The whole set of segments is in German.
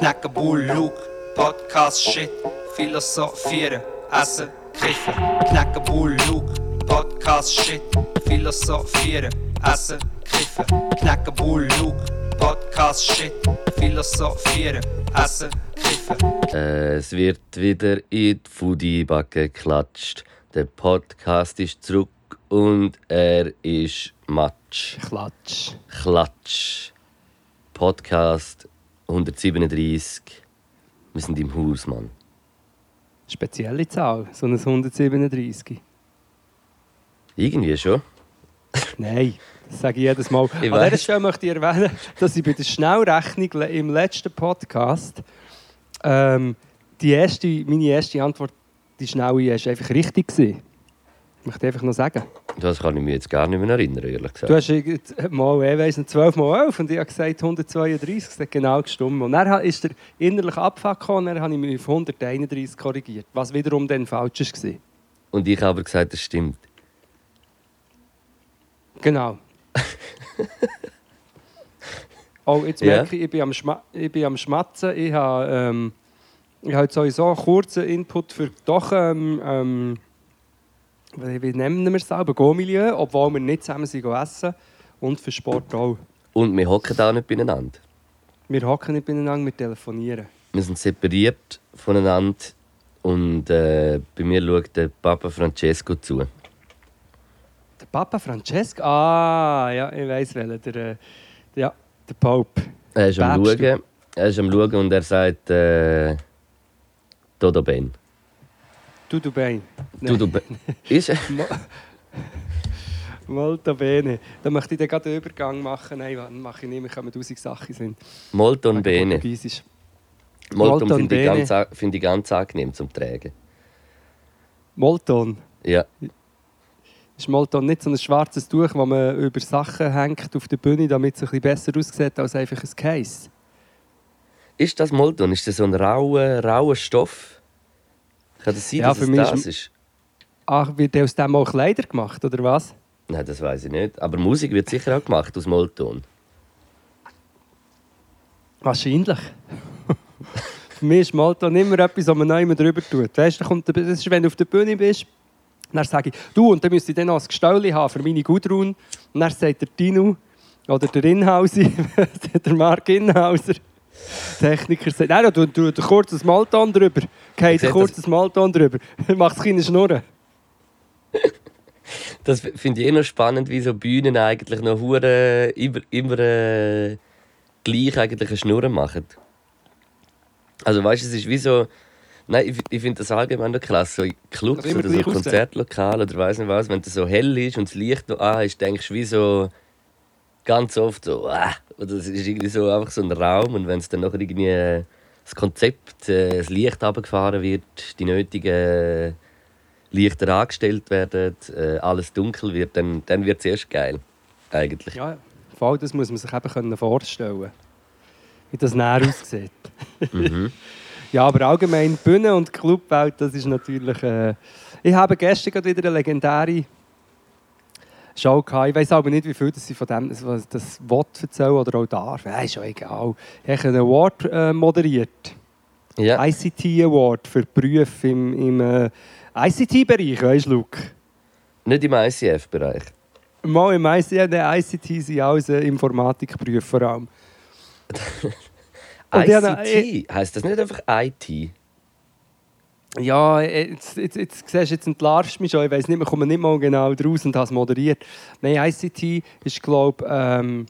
knacken Bull, Luke, Podcast, Shit, philosophieren, essen, kiffen. Knacken Bull, Luke, Podcast, Shit, philosophieren, essen, kiffen. Knacken Bull, Luke, Podcast, Shit, philosophieren, essen, kiffen. Es wird wieder in die Foodie-Backe geklatscht. Der Podcast ist zurück und er ist Matsch. Klatsch. Klatsch. Podcast 137. Wir sind im Haus, Mann. Spezielle Zahl, so ein 137. Irgendwie schon. Nein, das sage ich jedes Mal. Ich An dieser. Stelle möchte ich erwähnen, dass ich bei der Schnellrechnung im letzten Podcast ähm, die erste, meine erste Antwort, die schnelle, ist einfach richtig gewesen. Ich möchte einfach noch sagen. Das kann ich mich jetzt gar nicht mehr erinnern, ehrlich gesagt. Du hast mal, ich weiss nicht, 12 mal 11 und ich habe gesagt 132, das hat genau gestimmt. Und dann ist der innerlich Abfuck gekommen und dann habe ich mich auf 131 korrigiert, was wiederum dann falsch war. Und ich habe gesagt, das stimmt. Genau. oh, jetzt merke ich, ich bin am, Schma ich bin am Schmatzen. Ich habe, ähm, ich habe jetzt sowieso einen kurzen Input für doch, ähm, ähm, wie nennen wir es selber, Go-Milieu, obwohl wir nicht zusammen sind essen. Und für Sport auch. Und wir hocken da nicht beieinander. Wir hocken nicht beieinander, wir telefonieren. Wir sind separiert voneinander. Und äh, bei mir schaut der Papa Francesco zu. Der Papa Francesco? Ah, ja, ich weiß welchen. Der, äh, ja, der Pope. Er ist am Schauen. Er ist am Schauen und er sagt äh, Todo ben. Du Bein. Todo ben. Ist? Mo- Molto bene. Dann möchte ich dann gerade den Übergang machen. Nein, warte, mache ich nicht. Wir kommen tausend Sachen sind. Molton bene. Portugiesisch. Molton Molton finde ich, ganz finde ich ganz angenehm zum Tragen. Molton. Ja. Ist Molton nicht so ein schwarzes Tuch, das man über Sachen hängt auf der Bühne, damit es ein bisschen besser aussieht als einfach ein Case? Ist das Molton? Ist das so ein rauer, rauer Stoff? Kann das sein, Ja, dass für es mich das ist-? Ach, wird aus dem auch Kleider gemacht, oder was? Nein, das weiß ich nicht. Aber Musik wird sicher auch gemacht aus Molton. Wahrscheinlich. Für mich ist Molton immer etwas, was man neu drüber tut. Weißt du, da kommt der- das ist, wenn du auf der Bühne bist, dann sage ich, du, und dann müsste ich dann noch ein Gestell haben für meine Gudrun. Und dann sagt der Tino oder der Inhausi, der Mark Inhauser, Techniker, sagt, nein, du, kurz ein Malton drüber. Geht ein kurzes Malton drüber. Macht keine Schnurren. Das finde ich eh noch spannend, wie so Bühnen eigentlich noch hure immer, immer äh, gleich eigentlich eine Schnur machen. Also weißt du, es ist wie so. Nein, ich, ich finde das allgemein noch krass. So in Clubs Also oder so. Konzertlokale oder weiß nicht was, wenn es so hell ist und das Licht noch an ist, denkst du wie so ganz oft so, ah, oder es ist irgendwie so einfach so ein Raum und wenn es dann noch irgendwie äh, das Konzept, äh, das Licht abgefahren wird, die nötigen äh, Lichter angestellt werden, äh, alles dunkel wird, dann, dann wird es erst geil. Eigentlich. Ja, voll, das muss man sich eben können vorstellen wie das näher aussieht. Mhm. Ja, aber allgemein Bühne und Clubwelt, das ist natürlich. Äh ich habe gestern gerade wieder eine legendäre Show gehabt. Ich weiß aber nicht, wie viel das sie von dem das, das Wort erzählen oder auch darf. Ja, ist schon egal. Ich habe einen Award äh, moderiert. Ja. ICT Award für Berufe im, im äh, ICT-Bereich, weißt du, Luke? Nicht im ICF-Bereich. Mal im ICT, der ICT sind alles äh, Informatikberufe vor allem. ICT? Heißt das nicht einfach IT? Ja, jetzt, jetzt, jetzt siehst jetzt entlarvst du mich schon. Ich weiß nicht, wir kommen nicht mal genau draus und es moderiert. Nein, ICT ist, glaube ähm,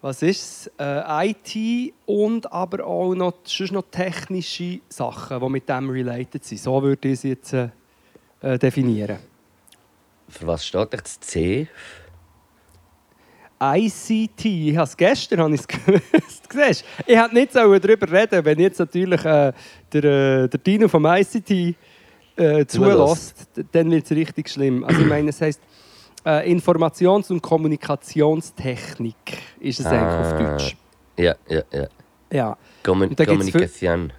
was ist es? Äh, IT und aber auch noch, noch technische Sachen, die mit dem related sind. So würde ich es jetzt äh, äh, definieren. Für was steht das C? ICT, ich habe es gestern habe gewusst. Siehst? Ich hätte nicht so darüber reden wenn jetzt natürlich äh, der, äh, der Dino vom ICT äh, zulässt, dann wird es richtig schlimm. Also ich meine, es heisst äh, Informations- und Kommunikationstechnik ist es eigentlich auf Ah. Deutsch. Ja, ja, ja. Ja. Kommunikation.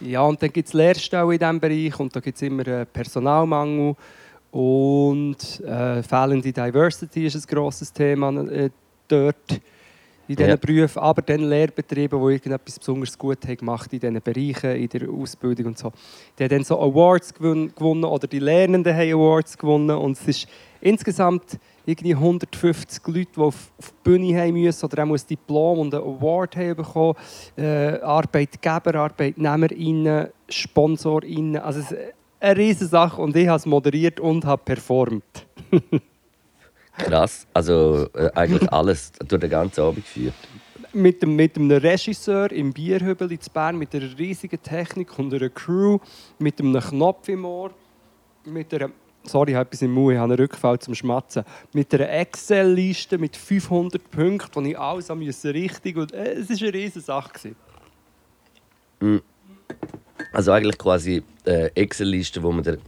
Ja, und dann gibt es Lehrstellen in diesem Bereich und da gibt es immer äh, Personalmangel und äh, fehlende Diversity ist ein grosses Thema äh, dort. in diesen Ja. Berufen, aber dann Lehrbetriebe, die irgendetwas besonders gut haben gemacht in diesen Bereichen, in der Ausbildung und so. Die haben dann so Awards gewon- gewonnen oder die Lernenden haben Awards gewonnen und es ist insgesamt irgendwie 150 Leute, die auf, auf die Bühne haben müssen oder auch ein Diplom und einen Award haben bekommen. Äh, Arbeitgeber, ArbeitnehmerInnen, SponsorInnen. Also es ist eine riesige Sache und ich habe es moderiert und habe performt. Krass. Also äh, eigentlich alles durch den ganzen Abend geführt. mit, dem, mit einem Regisseur im Bierhübel in Bern, mit einer riesigen Technik und einer Crew, mit einem Knopf im Ohr, mit einer, sorry, ich habe etwas im Mund, ich habe einen Rückfall zum Schmatzen, mit einer Excel-Liste mit 500 Punkten, wo ich alles haben musste richtig und äh, es war eine riesige Sache. gewesen. Also eigentlich quasi äh, Excel-Liste, die man dir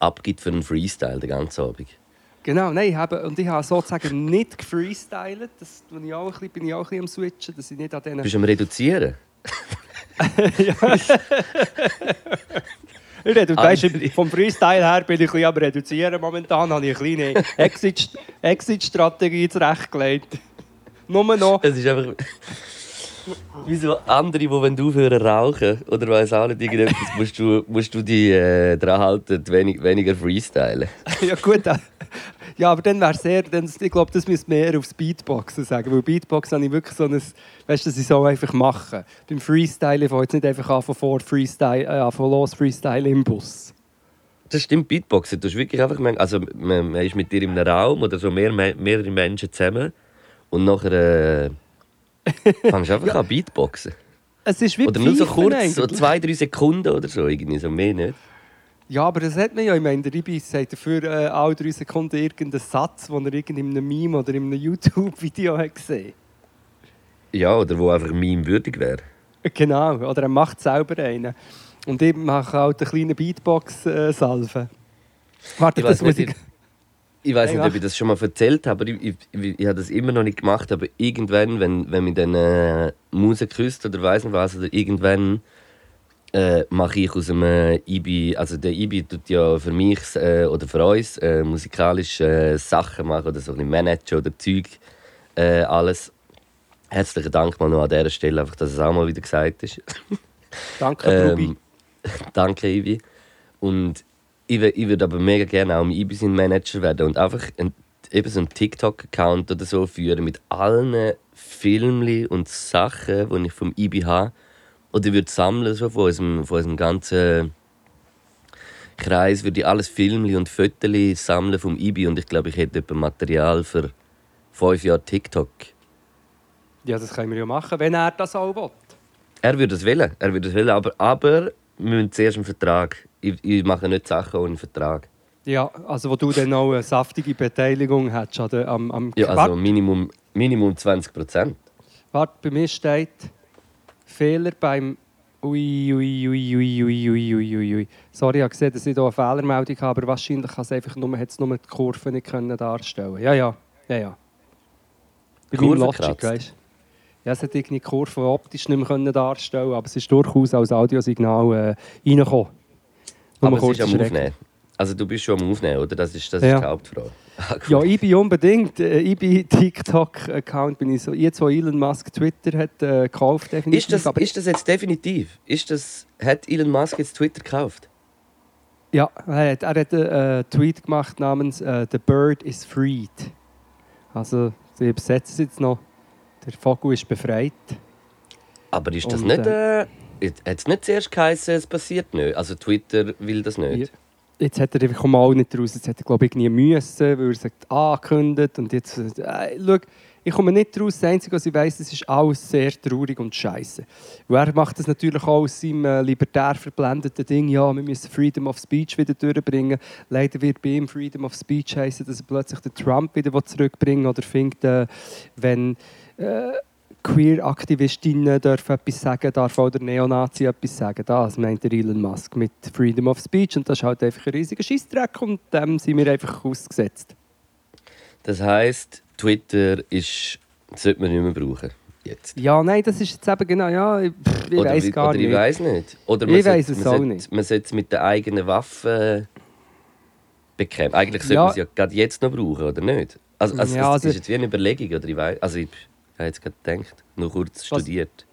abgibt für einen Freestyle den ganzen Abend. Genau, nein, ich habe, und ich habe sozusagen nicht gefreestylt, das bin ich auch ein bisschen, bin ich auch ein bisschen am Switchen, dass ich nicht an diesen... Bist du am Reduzieren? Ich rede, Ah, weißt, vom Freestyle her bin ich ein bisschen am reduzieren. Momentan habe ich eine kleine Exit- Exit-Strategie zurechtgelegt. Nur noch. Es ist einfach. Wie so andere, die wenn du aufhören rauchen oder weiss auch nicht irgendetwas, musst du, musst du die äh, daran halten, wenig, weniger freestylen. Ja, gut. äh, Ja, aber dann wäre es eher, dann, ich glaube, das müsste mehr aufs Beatboxen sagen. Weil Beatboxen habe ich wirklich so ein, weißt du, dass ich so einfach mache. Beim Freestyle, ich fange jetzt nicht einfach an von vor Freestyle, äh, von los Freestyle im Bus. Das stimmt, Beatboxen. Du hast wirklich einfach, also man, man ist mit dir in einem Raum oder so mehr, mehrere Menschen zusammen und nachher äh, fängst du einfach an Beatboxen. Es ist wie Oder nur so kurz, so eigentlich. zwei, drei Sekunden oder so, irgendwie, so mehr nicht. Ja, aber das hat man ja. Ich meine, der Ibi sagt dafür äh, alle drei Sekunden irgendeinen Satz, den er in einem Meme oder in einem YouTube-Video hat gesehen Ja, oder wo einfach Meme würdig wäre. Genau, oder er macht selber einen. Und ich mache auch eine kleine Beatbox-Salve. Warte, Ich das muss ich... Ich weiß nicht, ob ich das schon mal erzählt habe, aber ich, ich, ich, ich habe das immer noch nicht gemacht. Aber irgendwann, wenn, wenn mich dann äh, Muse küsst oder weiß nicht was, oder irgendwann äh, mache ich aus dem äh, IBI, also der IBI tut ja für mich äh, oder für uns äh, musikalische äh, Sachen machen oder so ein bisschen managen oder Zeug, äh, alles. Herzlichen Dank mal noch an dieser Stelle, einfach, dass es auch mal wieder gesagt ist. Danke, Ruby. Ähm, danke, Ivi. Und ich, ich würde aber mega gerne auch im Ibi sein Manager werden und einfach ein, eben so einen TikTok-Account oder so führen mit allen Filmen und Sachen, die ich vom Ibi habe. Oder ich würde sammeln so von, unserem, von unserem ganzen Kreis, würde ich alles Filmli und Fotos sammeln vom Ibi und ich glaube, ich hätte etwa Material für fünf Jahre TikTok. Ja, das können wir ja machen, wenn er das auch will. Er würde es wollen, er würde es wollen, aber, aber wir müssen zuerst einen Vertrag. Ich, ich mache nicht Sachen ohne Vertrag. Ja, also wo du dann auch eine saftige Beteiligung hättest an der, am, am Ja, also Minimum, Minimum 20 Prozent. warte, bei mir steht Fehler beim Ui, ui, ui, ui, ui, ui, ui, ui, ui. Sorry, ich habe gesehen, dass ich hier eine Fehlermeldung habe, aber wahrscheinlich kann es einfach nur, hat es nur die Kurve nicht können darstellen Ja, ja, ja, ja. Bei Kurve Logic, weißt du. Ja, es hat irgendwie die Kurve optisch nicht mehr können darstellen aber es ist durchaus als Audiosignal äh, reingekommen. Nur Aber es ist am. Aufnehmen. Also du bist schon am Aufnehmen, oder? Das ist, das Ja. ist die Hauptfrage. Ah. Ja, ich bin unbedingt. Äh, Ich bin TikTok-Account bin ich so. Jetzt, wo Elon Musk Twitter hat äh, gekauft, definitiv. ist, das, aber ist das jetzt definitiv? Ist das, hat Elon Musk jetzt Twitter gekauft? ja, er hat, er hat einen äh, Tweet gemacht namens äh, "The Bird is freed". Also, sie übersetzen es jetzt noch. Der Vogel ist befreit. Aber ist das Und, nicht... Äh, hat es nicht zuerst geheißen, es passiert nicht? Also Twitter will das nicht? Jetzt hat er einfach mal nicht raus. Jetzt hat er, glaube ich, nie müssen, weil er hat angekündigt. Und jetzt, äh, schau, ich komme nicht raus. Das Einzige, was ich weiss, es ist alles sehr traurig und scheiße. Er macht das natürlich auch aus seinem äh, libertär verblendeten Ding. Ja, wir müssen Freedom of Speech wieder durchbringen. Leider wird bei ihm Freedom of Speech heißen, dass er plötzlich den Trump wieder zurückbringen will oder findet, äh, wenn äh, Queer-Aktivistinnen dürfen etwas sagen, darf auch der Neonazi etwas sagen. Das meint der Elon Musk mit Freedom of Speech. Und das ist halt einfach ein riesiger Scheissdreck und dem sind wir einfach ausgesetzt. Das heisst, Twitter ist, sollte man nicht mehr brauchen. Jetzt. Ja, nein, das ist jetzt eben genau, ja, ich, ich weiß gar oder nicht. ich weiß nicht. Oder Ich weiss es auch sollte- nicht. Man sollte es mit den eigenen Waffen bekämpfen. Eigentlich sollte Ja. man es ja gerade jetzt noch brauchen, oder nicht? Also, also Ja, das also- ist jetzt wie eine Überlegung, oder ich weiß. Also ich, habe jetzt gerade gedacht. Nur kurz studiert.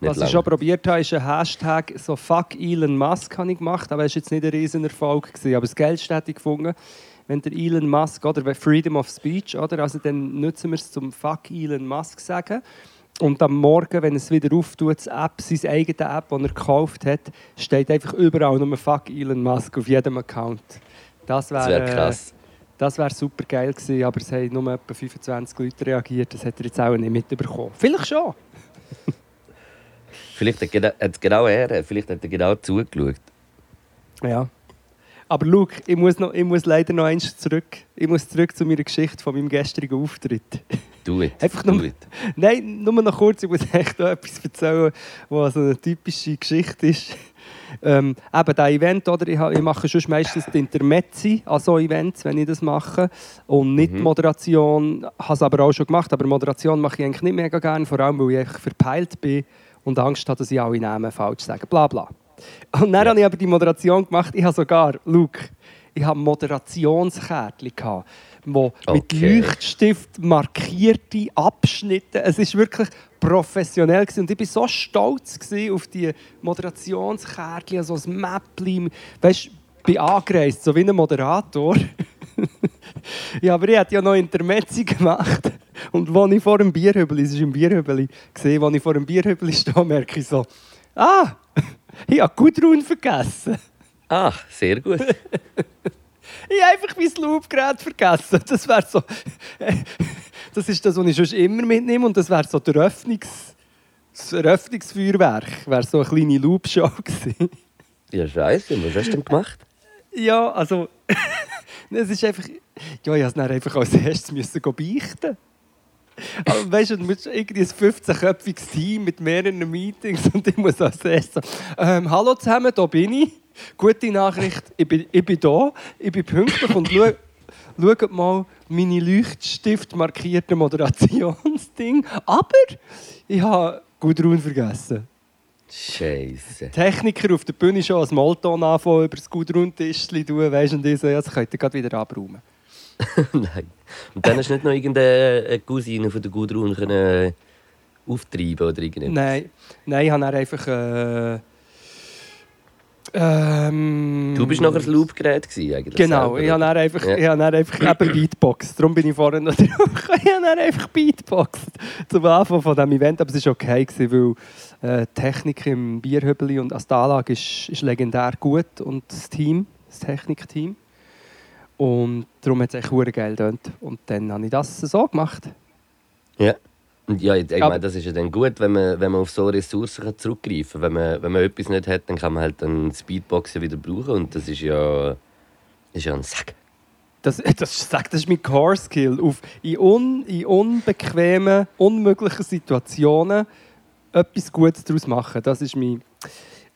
Nicht Was ich schon probiert habe, ist ein Hashtag so «Fuck Elon Musk» habe ich gemacht, aber es war jetzt nicht ein riesen Erfolg. Gewesen. Aber das Geilste hätte ich gefunden, wenn der Elon Musk, oder Freedom of Speech, oder? Also dann nutzen wir es zum «Fuck Elon Musk» sagen. Und am Morgen, wenn es wieder auftut, das App, seine eigene App, die er gekauft hat, steht einfach überall nur «Fuck Elon Musk» auf jedem Account. Das wäre wäre krass. Das wär super geil gewesen, aber es haben nur etwa 25 Leute reagiert. Das hat er jetzt auch nicht mitbekommen. Vielleicht schon. Vielleicht hat, hat genau er, vielleicht hat er genau zugeschaut. Ja. Aber schau, ich muss, noch, ich muss leider noch eins zurück. Ich muss zurück zu meiner Geschichte von meinem gestrigen Auftritt. Do it. Einfach do nur- it. Nein, nur noch kurz, ich muss echt noch etwas erzählen, was so eine typische Geschichte ist. Ähm, eben das Event, oder? Ich, ich mache schon meistens die Intermezzi an so Events, wenn ich das mache. Und nicht Mhm. Moderation, habe es aber auch schon gemacht. Aber Moderation mache ich eigentlich nicht mega gerne, vor allem weil ich verpeilt bin und Angst habe, dass ich alle Namen falsch sage. Bla bla. Und dann Ja. habe ich aber die Moderation gemacht. Ich habe sogar, Luke, ich habe Moderationskärtchen gehabt, wo mit Okay. Leuchtstift markierte Abschnitte. Es ist wirklich professionell gewesen. und ich war so stolz auf die Moderationskärtchen, so ein Mäppchen. Weißt, ich bin angereist, so wie ein Moderator. ja, aber ich hatte ja noch Intermezzi gemacht. Und als ich vor dem Bierhübel, es ist im Bierhübel, gesehen, als ich vor dem Bierhübel stehe, merke ich so, ah, ich habe Gudrun vergessen. Ah, sehr gut. Ich habe einfach mein Loopgerät vergessen. Das wäre so. Das ist das, was ich sonst immer mitnehme. Und das wäre so der Öffnungs, das Eröffnungsfeuerwerk. Wäre so eine kleine Loopshow gewesen. Ja, scheiße. Was hast du denn gemacht? Ja, also. es ist einfach. Ja, ich musste es einfach als erstes müssen beichten. Aber weißt du, du musst irgendwie ein 15-köpfiges Team mit mehreren Meetings und ich muss als erstes so, ähm, Hallo zusammen, da bin ich. Gute Nachricht, ich bin, ich bin da, ich bin pünktlich und schau, schaut mal meine Leuchtstift markierte Moderationsding. Aber ich habe Gudrun vergessen. Scheiße. Techniker auf der Bühne schon als Molton anfangen, über das Gudrun-Tischchen tun, weisst du, und ich so, ja, das könnt ihr gerade wieder abräumen. Nein. Und dann hast du nicht noch irgendeine Cousine von der Gudrun können auftreiben oder irgendetwas? Nein, nein, ich habe einfach... Äh, ähm, Du bist nachher das Loopgerät eigentlich. Genau, selber, ich habe einfach, Ja. ich habe einfach eben Beatbox. Darum bin ich vorhin noch drauf. Ich habe einfach Beatbox zum Anfang von diesem Event. Aber es war okay, gewesen, weil äh, die Technik im Bierhübeli und als Anlage ist, ist legendär gut und das Team, das Technikteam. Und darum hat es echt geil getönt. Und dann habe ich das so gemacht. Ja. Ja, ich, ich meine, das ist ja dann gut, wenn man, wenn man auf so Ressourcen kann zurückgreifen kann. Wenn man, wenn man etwas nicht hat, dann kann man halt dann Speedboxen wieder brauchen. Und das ist ja, ist ja ein Sack. Das, das, das ist mein Core-Skill. In, un, in unbequemen, unmöglichen Situationen etwas Gutes daraus machen. Das ist mein,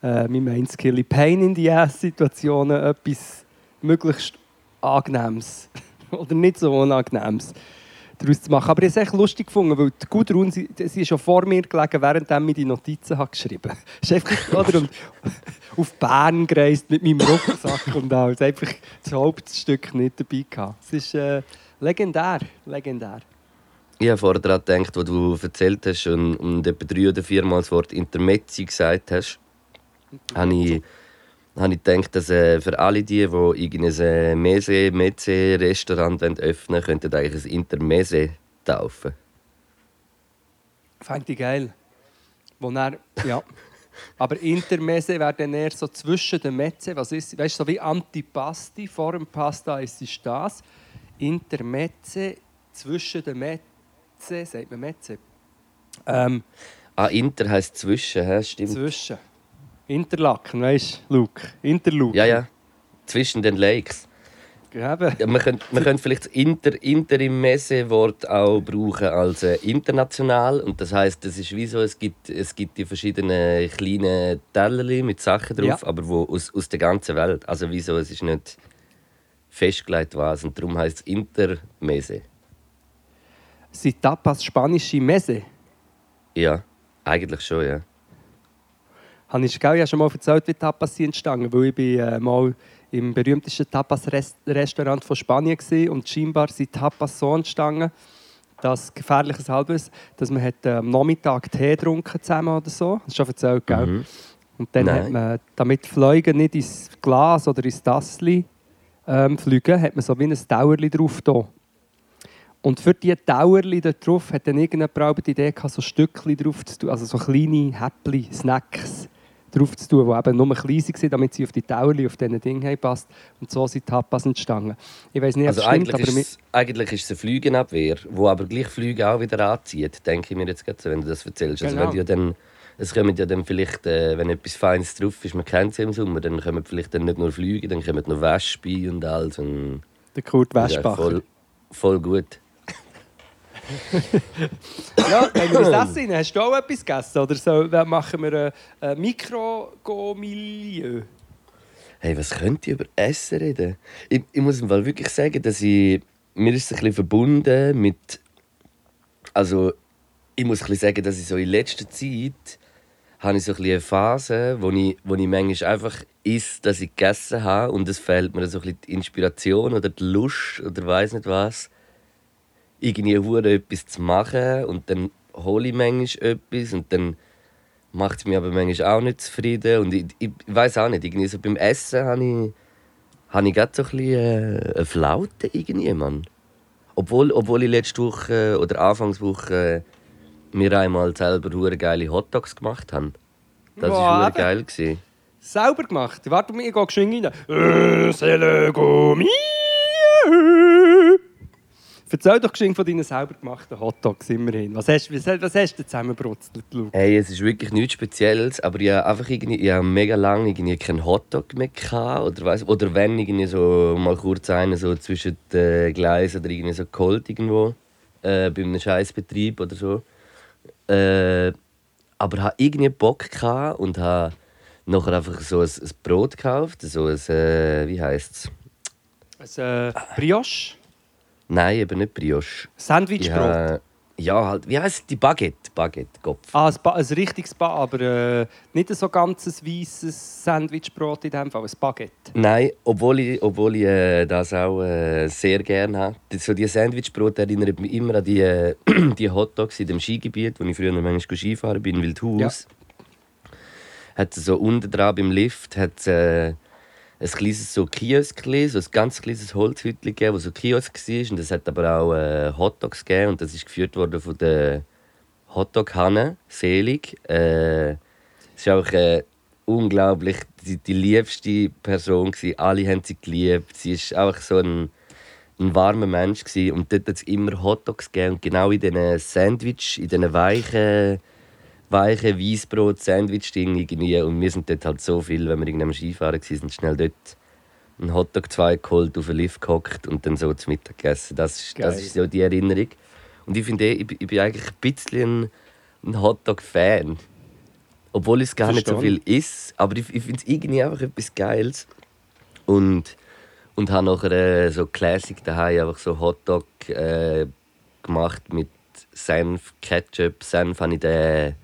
äh, mein Main-Skill. In Pain-in-the-Ass-Situationen etwas möglichst Angenehmes oder nicht so Unangenehmes daraus zu machen. Aber ich habe es echt lustig gefunden, weil die Gudrun, sie, sie ist schon vor mir gelegen, während ich die Notizen habe geschrieben habe. ist einfach, oder, und auf Bern gereist mit meinem Rucksack und alles. Einfach das Hauptstück nicht dabei gehabt. Es ist äh, legendär, legendär. Ich habe vorher daran gedacht, wo du erzählt hast und, und etwa drei oder viermal das Wort Intermezzi gesagt hast, habe ich, habe ich gedacht, dass äh, für alle die, die irgendein äh, Mese, Meze-Restaurant öffnen wollen, könnten eigentlich ein Intermese taufen. Fände ich geil. Wo dann, ja. Aber Intermesse wäre dann eher so zwischen den Metze. Was ist, weißt du, so wie Antipasti, vor dem Pasta ist es das. Intermezze zwischen den Metze, sagt man Metze? Ähm, Ah, Inter heisst zwischen, hä? stimmt. zwischen. Interlaken, weißt du, Luke? Interluke. Ja, ja. Zwischen den Lakes. Eben. Ja, man könnte, man könnte vielleicht das Inter, Inter im Messe-Wort auch brauchen als äh, international. Und das heißt, das ist wie so, es gibt, es gibt die verschiedenen kleinen Teller mit Sachen drauf, Ja. aber wo aus, aus der ganzen Welt. Also wieso, es ist nicht festgelegt was. Und darum heißt es Intermesse. Sind Tapas spanische Messe? Ja, eigentlich schon, ja. Habe ich, gell, ich habe schon mal erzählt, wie Tapas sind entstanden, weil ich bin, äh, mal im berühmtesten Tapas-Restaurant von Spanien war und scheinbar sind Tapas so entstanden, das gefährliches Halbwissen, dass man hat, äh, am Nachmittag Tee getrunken zusammen oder so. Das ist schon erzählt, gell? Mhm. Und dann Nein. hat man, damit die Fliegen nicht ins Glas oder ins Tassli ähm, fliegen, hat man so wie ein Dauerli drauf da. Und für diese Dauerli da drauf hat dann irgendjemand die Idee gehabt, so Stückchen drauf zu tun, also so kleine Häppchen, Snacks drauf zu tun, die eben nur klein waren, damit sie auf die Dauerli, auf diesen haben passt. Und so sind die Tapas entstanden. Ich weiß nicht, ob Also es stimmt, eigentlich aber ist, es, eigentlich ist es eine Flügenabwehr, wo aber gleich Flüge auch wieder anzieht, denke ich mir jetzt gerade so, wenn du das erzählst. Also Genau. wenn die ja dann, es kommen ja dann vielleicht, äh, wenn etwas Feines drauf ist, man kennt es ja im Sommer, dann kommen vielleicht dann nicht nur Flüge, dann kommen noch Wespen und alles. Und der Kurt Westbacher. voll, voll gut. Ja, wenn wir Essen rein, hast du auch etwas gegessen? Oder so, dann machen wir ein, ein Mikro-Go-Milieu? Hey, was könnt ihr über Essen reden? Ich, ich muss im Fall wirklich sagen, dass ich, mir ist es ein bisschen verbunden mit, also ich muss ein bisschen sagen, dass ich so in letzter Zeit habe ich so ein bisschen eine Phase, wo ich, wo ich manchmal einfach esse, dass ich gegessen habe und es fehlt mir so ein bisschen die Inspiration oder die Lust oder weiß nicht was, irgendwie hure etwas zu machen und dann hole ich manchmal etwas und dann macht es mich aber manchmal auch nicht zufrieden und ich, ich weiß auch nicht, irgendwie so beim Essen habe ich, habe ich gerade so ein bisschen äh, eine Flaute irgendwie, Mann. Obwohl, obwohl ich letzte Woche oder Anfangswoche mir einmal selber hure geile Hotdogs gemacht habe. Das war hure geil. Gewesen. Selber gemacht. Warte mal, ich gehe geschwind rein. Äh, Selego. Erzähl doch geschwind von deinen selber gemachten Hotdogs immerhin. Was hast, was, was hast du zusammenbrutzelt, Luke? Hey, es ist wirklich nichts Spezielles, aber ich habe einfach irgendwie, ich habe mega lange irgendwie keinen Hotdog mehr gehabt, oder weiss, oder wenn irgendwie so mal kurz einen so zwischen den Gleisen oder irgendwie so geholt irgendwo äh, bei einem Scheißbetrieb oder so. Äh, aber habe irgendwie Bock gehabt und habe nachher einfach so ein, ein Brot gekauft, so ein äh, wie heißt es? Ein äh, Brioche? Nein, eben nicht Brioche. Ich Sandwichbrot? habe- ja, halt, wie heißt die Baguette, Baguette, Kopf. Ah, ein, ba ein richtiges Ba, aber äh, nicht so ganz ein weißes Sandwichbrot in dem Fall, ein Baguette. Nein, obwohl ich, obwohl ich äh, das auch äh, sehr gerne habe. Das- So die Sandwichbrot erinnert mich immer an die, äh, die Hotdogs in dem Skigebiet, wo ich früher noch manchmal Skifahren bin, in Wildhaus. Hat so unten dran beim Lift hat äh, ein kleines so Kioskli, so ein ganz kleines Holzhütchen gegeben, wo so Kiosk war. Und es hat aber auch äh, Hotdogs gegeben und das ist geführt worden von der Hotdog-Hanne, Selig. Äh, es ist auch äh, unglaublich die, die liebste Person gewesen. Alle haben sie geliebt. Sie ist einfach so ein, ein warmer Mensch gewesen. und dort hat es immer Hotdogs gegeben und genau in diesen Sandwich, in diesen weichen, weichen Weissbrot Sandwich irgendwie und wir sind dort halt so viel, wenn wir irgendwie am Skifahren waren, sind schnell dort einen Hotdog zwei geholt, auf den Lift gehockt und dann so zum Mittag gegessen. Das ist, das Geil. ist so die Erinnerung. Und ich finde, ich, bin- ich bin eigentlich ein bisschen ein, Hotdog-Fan. Obwohl es gar nicht so viel ist. Aber ich, ich finde es irgendwie einfach etwas Geiles. Und, und habe nachher äh, so Classic daheim einfach so Hotdog äh, gemacht mit Senf, Ketchup. Senf habe ich den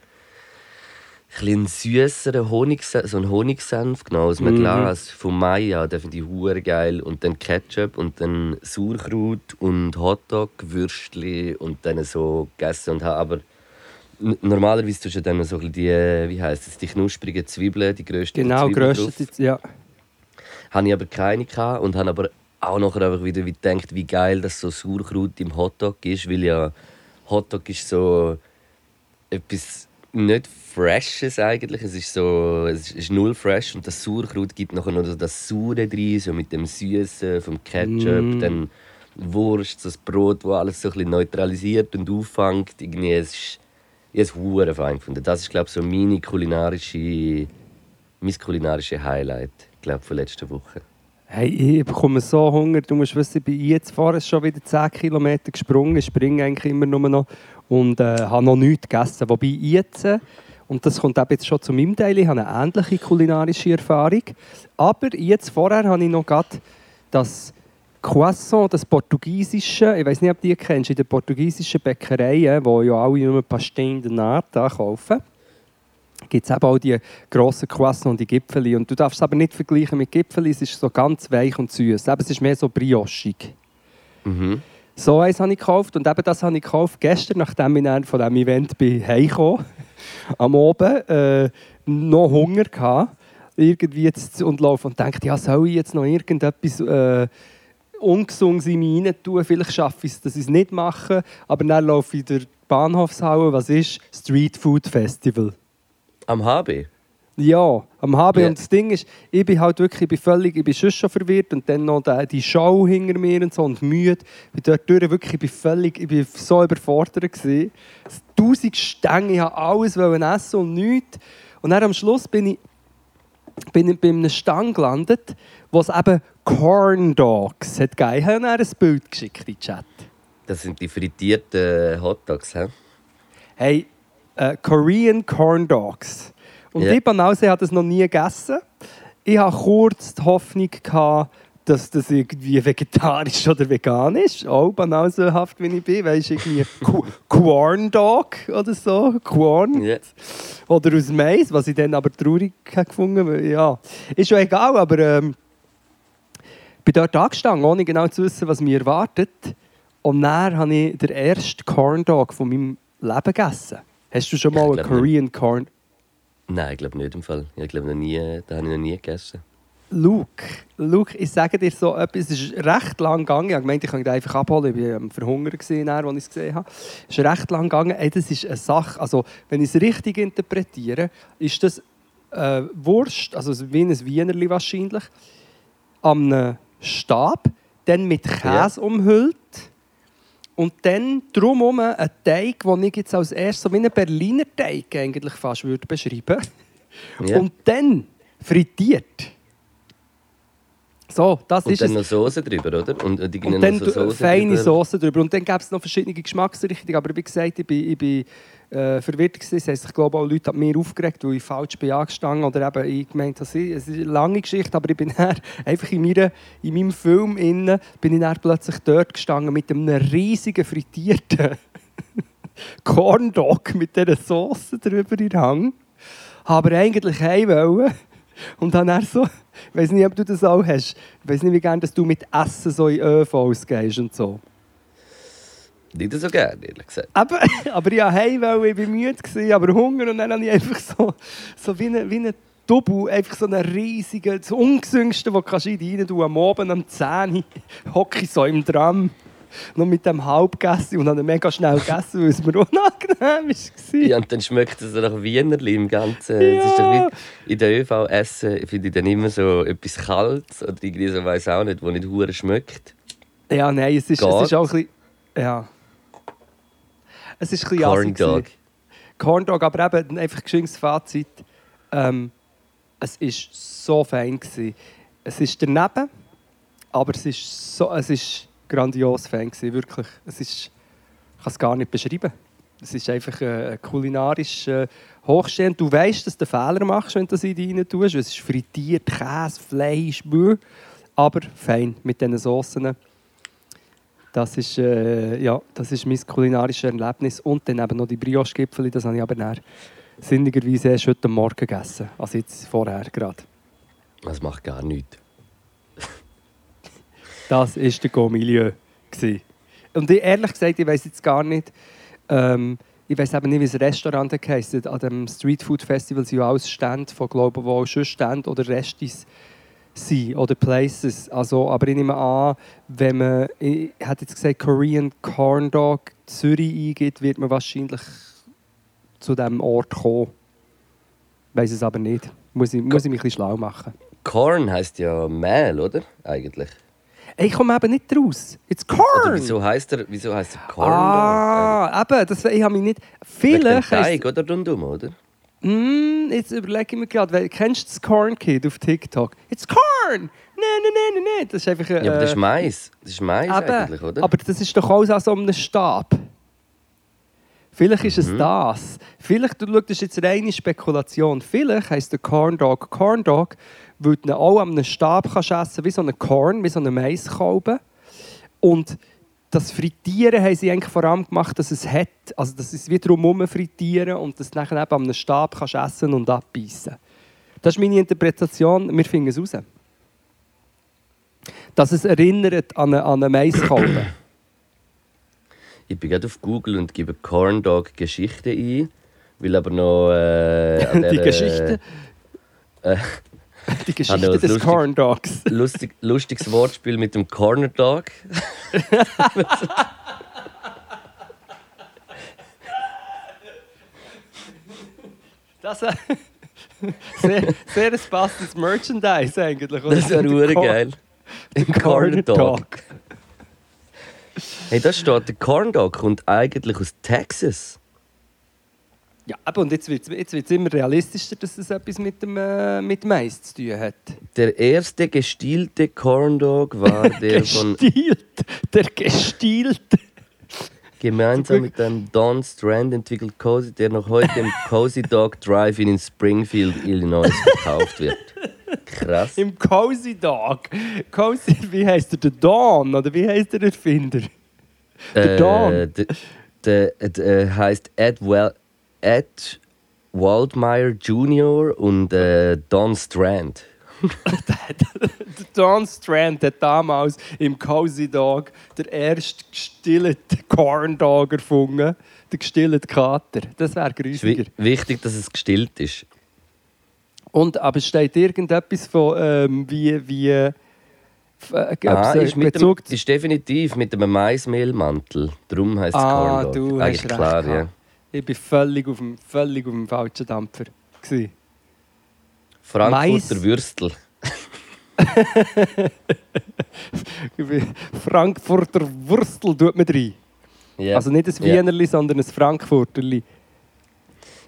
ein süßeren Honig, so einen Honigsenf genommen aus einem Mhm. Glas von Maya. Den finde ich hure geil. Und dann Ketchup und dann Sauerkraut und Hotdog, Würstchen und dann so gegessen. Und habe aber normalerweise tust du dann so ein die, wie heisst es, die knusprigen Zwiebeln, die grössten Genau, Zwiebeln drauf. ja. Habe ich aber keine gehabt und habe aber auch nachher einfach wieder gedacht, wie geil das so Sauerkraut im Hotdog ist, weil ja Hotdog ist so etwas nicht Freshes eigentlich. Es ist so, es ist null fresh und das Sauerkraut gibt nachher noch das Saure drin, so mit dem Süßen vom Ketchup, Mm. dann Wurst, das Brot, wo alles so ein bisschen neutralisiert und auffängt. Irgendwie, es ist, ich es hure fein gefunden. Das ist glaube ich so meine kulinarische, mein kulinarische Highlight, glaube von letzter Woche. Hey, ich bekomme so Hunger. Du musst wissen, ich bin jetzt vorher schon wieder 10 Kilometer gesprungen. Ich springe eigentlich immer nur noch und äh, habe noch nichts gegessen. Wobei jetzt, und das kommt eben jetzt schon zu meinem Teil, ich habe eine ähnliche kulinarische Erfahrung. Aber jetzt vorher habe ich noch gerade das Croissant, das portugiesische, ich weiß nicht, ob du die kennst, in den portugiesischen Bäckereien, wo ja alle nur Pastel de Nata kaufen gibt es eben auch die grossen Croissants und die Gipfeli. Und du darfst es aber nicht vergleichen mit Gipfeli, es ist so ganz weich und süß. Es ist mehr so briochig. Mhm. So eins habe ich gekauft und eben das habe ich gekauft gestern, nachdem ich dann von diesem Event bin heimgekommen am Abend äh, noch Hunger gehabt irgendwie jetzt und laufe und denke, ja, soll ich jetzt noch irgendetwas äh, Ungesundes in mich rein tun? Vielleicht schaffe ich es, dass ich es nicht mache. Aber dann laufe ich durch die Bahnhofshalle. Was ist? Street Food Festival. Am HB? Ja, am HB. Ja. Und das Ding ist, ich bin halt wirklich, ich bin völlig, ich bin schon schon verwirrt und dann noch die, die Show hinter mir und so und müde. Ich bin dort durch, wirklich, ich bin völlig, ich bin so überfordert gewesen. Tausend Stänge, ich wollte alles wollen essen und nichts. Und dann am Schluss bin ich, bin ich bei einem Stand gelandet, wo es eben Corn Dogs hat gegeben. Ich habe dann ein Bild geschickt in den Chat. Das sind die frittierten Hotdogs, hä? Hey, äh, Korean Corn Dogs. Und Ja. ich Banause habe das noch nie gegessen. Ich hatte kurz die Hoffnung, gehabt, dass das irgendwie vegetarisch oder vegan ist. Auch banausehaft, wie ich bin. Weißt du, irgendwie Qu- Corn Dog oder so. Corn. Ja. Oder aus Mais, was ich dann aber traurig gefunden habe. Ja, ist schon egal, aber ähm, bin dort angestanden, ohne genau zu wissen, was mich erwartet. Und dann habe ich den ersten Corn Dog von meinem Leben gegessen. Hast du schon mal Ich einen Korean Corn... Nein, ich glaube nicht im Fall. Ich glaube noch nie, da habe ich noch nie gegessen. Luke, Luke, ich sage dir so etwas, es ist recht lang gegangen. Ich habe gemeint, ich kann ihn einfach abholen. Ich war Verhungern, gewesen, als ich es gesehen habe. Es ist recht lang gegangen. Ey, das ist eine Sache, also wenn ich es richtig interpretiere, ist das äh, Wurst, also wie ein Wienerli wahrscheinlich, am einem Stab, dann mit Käse umhüllt und dann drumherum ein Teig, den ich jetzt als erstes so wie einen Berliner Teig eigentlich fast würde beschreiben Ja. Und dann frittiert. So, das Und ist dann es. noch Soße drüber, oder? Und, und irgendwie Und dann noch so Soße feine drüber. Soße drüber. Und dann gäbe es noch verschiedene Geschmacksrichtungen. Aber wie gesagt, ich bin, ich bin äh, verwirrt. Gewesen. Es haben sich, glaube auch Leute an mir aufgeregt, weil ich falsch bin angestanden oder eben ich gemeint sie- es ist eine lange Geschichte, aber ich bin dann einfach in, meiner, in meinem Film innen, bin ich dann plötzlich dort gestanden mit einem riesigen frittierten Corn Dog mit dieser Soße drüber in den Hang. Aber eigentlich heim wollen. Und dann er so, ich weiß nicht, ob du das auch hast. Ich weiß nicht, wie gerne dass du mit Essen so in ÖVs gehst und so. Nicht so gerne, ehrlich gesagt. Aber, aber ich wollte heim, wollen, ich war müde, gewesen, aber Hunger. Und dann habe ich einfach so, so wie ein wie eine Double, einfach so einen riesigen, das Ungesüngste, das kannst du rein tun. Am Abend am 10 Uhr hocke ich so im Tram, noch mit dem Halb gegessen und habe ihn mega schnell gegessen, weil es mir unangenehm war. Ja, und dann schmeckt es nach Wienerli im Ganzen. Es ist doch Ja. wie in der ÖV essen, finde ich dann immer so etwas Kaltes oder irgendwie so, weiß auch nicht, wo nicht hure schmeckt. Ja, nein, es ist, es ist auch ein bisschen... Ja. Es ist ein bisschen Corn Dog. Corn Dog, aber eben einfach geschwinges Fazit. Ähm, es war so fein. Gewesen. Es ist daneben, aber es ist, so, es ist grandios fein. Gewesen, wirklich. Es ist, ich kann es gar nicht beschreiben. Es ist einfach äh, kulinarisch äh, hochstehend. Du weißt, dass du Fehler machst, wenn du das in dich rein tust. Es ist frittiert, Käse, Fleisch, Mühe. Aber fein mit diesen Soßen. Das ist, äh, ja, das ist mein kulinarisches Erlebnis. Und dann eben noch die Brioche-Gipfel, das habe ich aber dann sinnigerweise erst heute Morgen gegessen. Also jetzt vorher gerade. Das macht gar nichts. Das war der Go-Milieu. Und ich, ehrlich gesagt, ich weiß jetzt gar nicht, ähm, ich weiß eben nicht, wie das Restaurant heisst. An dem Street Food Festival sind ja alles Stände von wo schon Stände oder Restis sind oder Places. Also, aber ich nehme an, wenn man, ich hätte jetzt gesagt, Korean Corn Dog Zürich eingibt, wird man wahrscheinlich zu diesem Ort kommen. Weiß es aber nicht. Muss ich, muss ich mich ein bisschen schlau machen. Corn heisst ja Mehl, oder? Eigentlich. Ey, Ich komme eben nicht raus. It's Oder Corn! wieso heisst er, wieso heisst er Corn? Ah, eben, das, ich habe mich nicht... Wegen Vielleicht heisst, Teig, oder rundum, oder? Mm, Jetzt überlege ich mir gerade, kennst du das Corn Kid auf TikTok? It's Corn! Nein, nein, nein, nein, nein. Das ist einfach... Äh, Ja, aber das ist Mais. Das ist Mais eben, eigentlich, oder? Aber das ist doch alles an so einem Stab. Vielleicht ist es Mhm. das. Vielleicht, du schaust, das ist jetzt reine Spekulation. Vielleicht heisst der Corn Dog Corn Dog, weil du ihn auch an einem Stab kannst essen wie so ein Korn, wie so eine Maiskolbe. Und das Frittieren haben sie eigentlich vor allem gemacht, dass es hat, also dass es wie drumherum frittieren und dass du nachher eben an einem Stab kannst essen und abbeissen. Das ist meine Interpretation. Wir finden es raus. Dass es erinnert an eine, an eine Maiskolbe. Ich bin gerade auf Google und gebe Corn Dog Geschichte ein. Will aber noch. Äh, an Die der- Geschichte. Äh, Die Geschichte des lustig. Corn Dogs. lustig, lustiges Wortspiel mit dem Corner Dog. Das äh, sehr, sehr ein passendes Merchandise eigentlich. oder? Das wäre Cor- geil. Im Corner Corner Dog. Dog. Hey, das steht, der Corn Dog kommt eigentlich aus Texas. Ja, aber und jetzt wird es jetzt wird's immer realistischer, dass es etwas mit dem äh, mit Mais zu tun hat. Der erste gestielte Corn Dog war der von Gestielt, der gestielte. gemeinsam mit einem Don Strand entwickelt Cozy, der noch heute im Cozy Dog Drive-In in Springfield, Illinois verkauft wird. Krass. Im Cozy Dog. Cozy, wie heißt der? Der Dawn, oder wie heißt der Erfinder? der Don. Äh, der, der, der heißt Ed, well, Ed Waldmeyer Jr. und äh, Don Strand. Don Strand hat damals im Cozy Dog der erste gestillte Corn Dog erfunden. Der gestillte Kater. Das wäre grüßiger. wi wichtig, dass es gestillt ist. Und, aber steht irgendetwas von, ähm, wie, wie äh, Ah, äh, ist, mit dem, ist definitiv mit einem Maismehlmantel. Darum heißt es Ah, Corn Dog. du hast Eigentlich recht klar, ja. Ich war völlig auf dem, völlig auf dem falschen Dampfer. Gewesen. Frankfurter Mais. Würstel. Frankfurter Wurstel tut man rein. Ja. Also nicht ein. Wienerli, sondern ein Frankfurterli.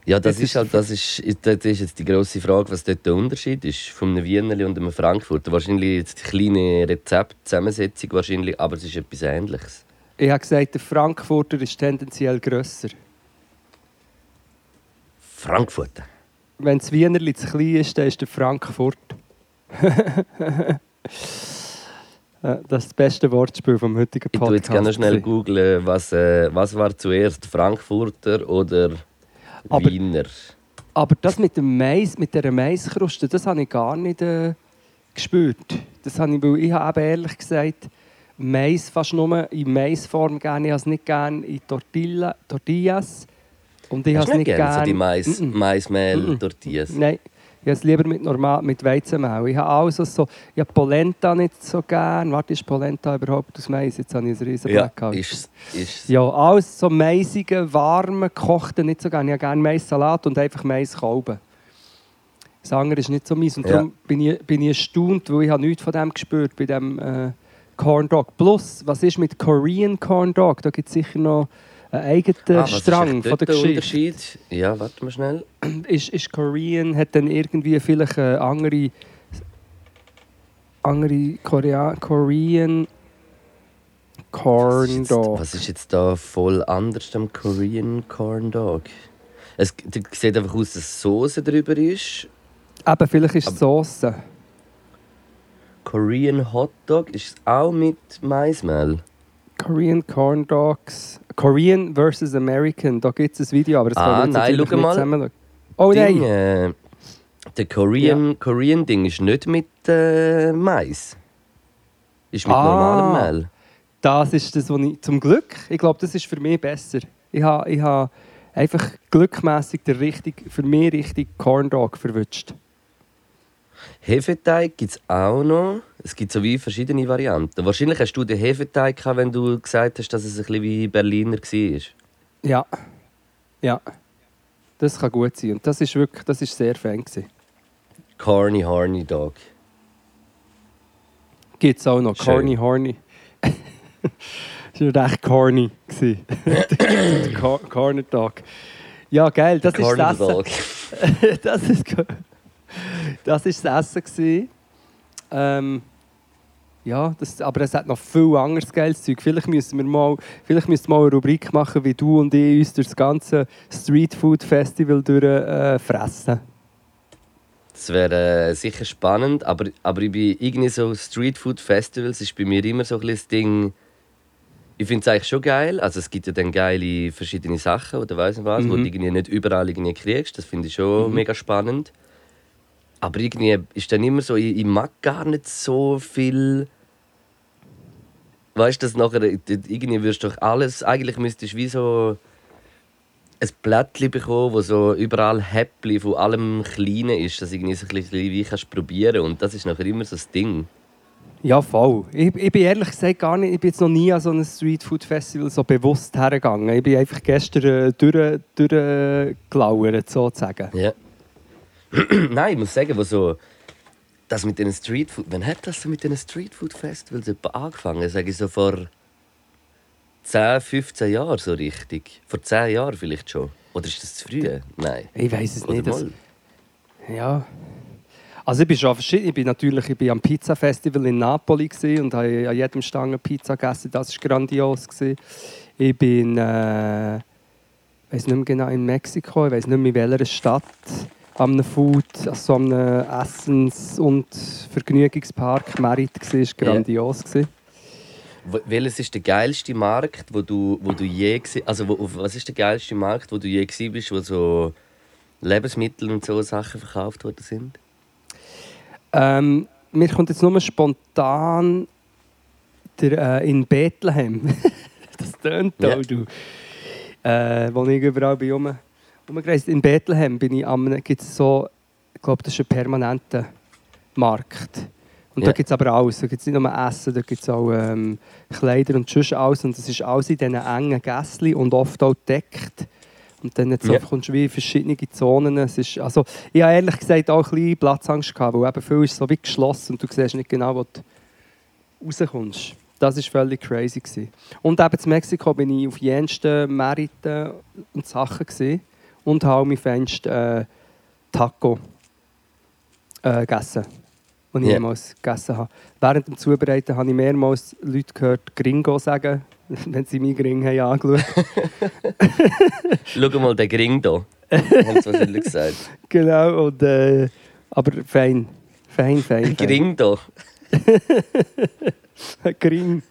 Ja, das Das ist ist- halt, das ist, das ist jetzt die grosse Frage, was dort der Unterschied ist von einem Wienerli und einem Frankfurter. Wahrscheinlich jetzt die kleine Rezeptzusammensetzung, wahrscheinlich, aber es ist etwas Ähnliches. Ich habe gesagt, der Frankfurter ist tendenziell grösser. Frankfurter. Wenn das Wienerli zu klein ist, dann ist der Frankfurt. Das ist das beste Wortspiel vom heutigen Ich Podcast. tue jetzt gerne schnell googeln, was, äh, was war zuerst, Frankfurter oder Aber- Wiener? Aber das mit dem Mais, mit dieser Maiskruste, das habe ich gar nicht äh, gespürt. Das habe ich, weil ich habe eben ehrlich gesagt Mais fast nur in Maisform gerne. Ich habe es nicht gerne in Tortilla, Tortillas. Und ich Hast habe du nicht nicht gerne so die Mais, Mm-mm. Mm-mm. Maismehl-Tortillas? Nein, ich habe es lieber mit, normal, mit Weizenmehl. Ich habe also so, ich habe Polenta nicht so gern. Warte, ist Polenta überhaupt aus Mais? Jetzt habe ich ein riesen Ja, Blackout. ist ist Ja, alles so maisige, warme, gekochte nicht so gerne. Ich habe gerne Maissalat und einfach Maiskolben. Das andere ist nicht so meins. Und Ja. darum bin ich, bin ich erstaunt, weil ich habe nichts von dem gespürt bei dem äh, Corn Dog. Plus, was ist mit Korean Corn Dog? Da gibt es sicher noch einen eigenen Ah, Strang von der Geschichte. Unterschied? Ja, warte mal schnell. Ist, ist Korean, hat dann irgendwie vielleicht eine andere, andere Korea, Korean Corn Dog. was ist jetzt da voll anders am Korean Corn Dog? Es sieht einfach aus, dass Soße drüber ist. Eben, vielleicht ist es Sauce. Korean Hot Dog ist auch mit Maismehl. Korean Corn Dogs. Korean versus American. Da gibt es ein Video, aber das Ah, wir jetzt nein, nicht mal. zusammen Oh Ding, nein! äh, der Korean, Korean Ding ist nicht mit äh, Mais. Ist mit Ah. normalem Mehl. Das ist das, was ich... Zum Glück, ich glaube, das ist für mich besser. Ich habe ich ha einfach glückmässig der richtig, für mich richtig Corn Dog verwünscht. Hefeteig gibt es auch noch. Es gibt so wie verschiedene Varianten. Wahrscheinlich hast du den Hefeteig gehabt, wenn du gesagt hast, dass es ein bisschen wie Berliner war. Ja. Ja. Das kann gut sein. Und das ist wirklich, das ist sehr fein gewesen. Corny Horny Dog. Gibt es auch noch. Schön. Corny Horny. das war recht corny. Cor Corner Dog. Ja, geil. Das ist das Essen. Dog. das ist. Das ist das Essen. Ähm, ja, das, aber es hat noch viel anderes geiles Zeug. Vielleicht müssen wir mal, vielleicht müssen wir mal eine Rubrik machen, wie du und ich uns durch das ganze Street Food Festival durch, äh, fressen. Das wäre äh, sicher spannend, aber, aber ich bin irgendwie so Street Food Festivals ist bei mir immer so ein bisschen Ding. Ich finde es eigentlich schon geil. Also es gibt ja dann geile verschiedene Sachen oder weiß nicht was, wo Mhm. du irgendwie nicht überall irgendwie kriegst. Das finde ich schon mega spannend. Aber irgendwie ist dann immer so, ich, ich mag gar nicht so viel weißt du, dass nachher irgendwie wirst du doch alles, eigentlich müsstest du wie so ein Blättchen bekommen, wo so überall Häppchen von allem Kleinen ist, dass irgendwie so ein bisschen wie kannst probieren und das ist nachher immer so das Ding. Ja, voll. Ich, ich bin ehrlich gesagt gar nicht, ich bin jetzt noch nie an so einem Streetfood-Festival so bewusst hergegangen. Ich bin einfach gestern äh, durch, durchgelauert, sozusagen. Ja. Nein, ich muss sagen, wo so das mit den Streetfood, wann hat das mit den Streetfood Festivals etwa angefangen? Sage ich so vor 10, 15 Jahren so richtig. Vor 10 Jahren vielleicht schon. Oder ist das zu früh? Nein. Ich weiß es Oder nicht. Das, ja. Also ich bin schon verschieden. Ich bin natürlich ich bin am Pizza-Festival in Napoli und habe an jedem Stangen Pizza gegessen. Das war grandios. Ich bin, äh, ich weiß nicht mehr genau, in Mexiko, ich weiß nicht mehr in welcher Stadt, an einem Food, also einem Essens- und Vergnügungspark Merit war, war grandios. Wo- Welches ist der geilste Markt, wo du, wo du je also wo, was ist der geilste Markt, wo du je gsi bist, wo so Lebensmittel und so Sachen verkauft worden sind? Ähm, mir kommt jetzt nur spontan der, äh, in Bethlehem. das tönt auch, du. Äh, wo ich überall bin rumgereist. In Bethlehem bin ich am, gibt's so, ich glaube, das ist ein permanenter Markt. Und Ja. da gibt es aber alles. Da gibt es nicht nur Essen, da gibt es auch ähm, Kleider und sonst alles. Und das ist alles in diesen engen Gässchen und oft auch gedeckt. Und dann jetzt einfach kommst du wie in verschiedene Zonen. Es ist, also, ich habe ehrlich gesagt auch ein bisschen Platzangst gehabt, weil eben viel ist so wie geschlossen und du siehst nicht genau, wo du rauskommst. Das war völlig crazy. Gewesen. Und eben in Mexiko bin ich auf jensten Märkten und Sachen gesehen und habe mein Fenster äh, Taco äh, gegessen, die ich Ja. jemals gegessen habe. Während dem Zubereiten habe ich mehrmals Leute gehört, Gringo sagen, wenn sie meinen Gring haben angeschaut Schau mal, der Gring da. Haben sie wahrscheinlich gesagt. Genau, und, äh, aber fein. Fein, fein. fein. Gring da. Gring.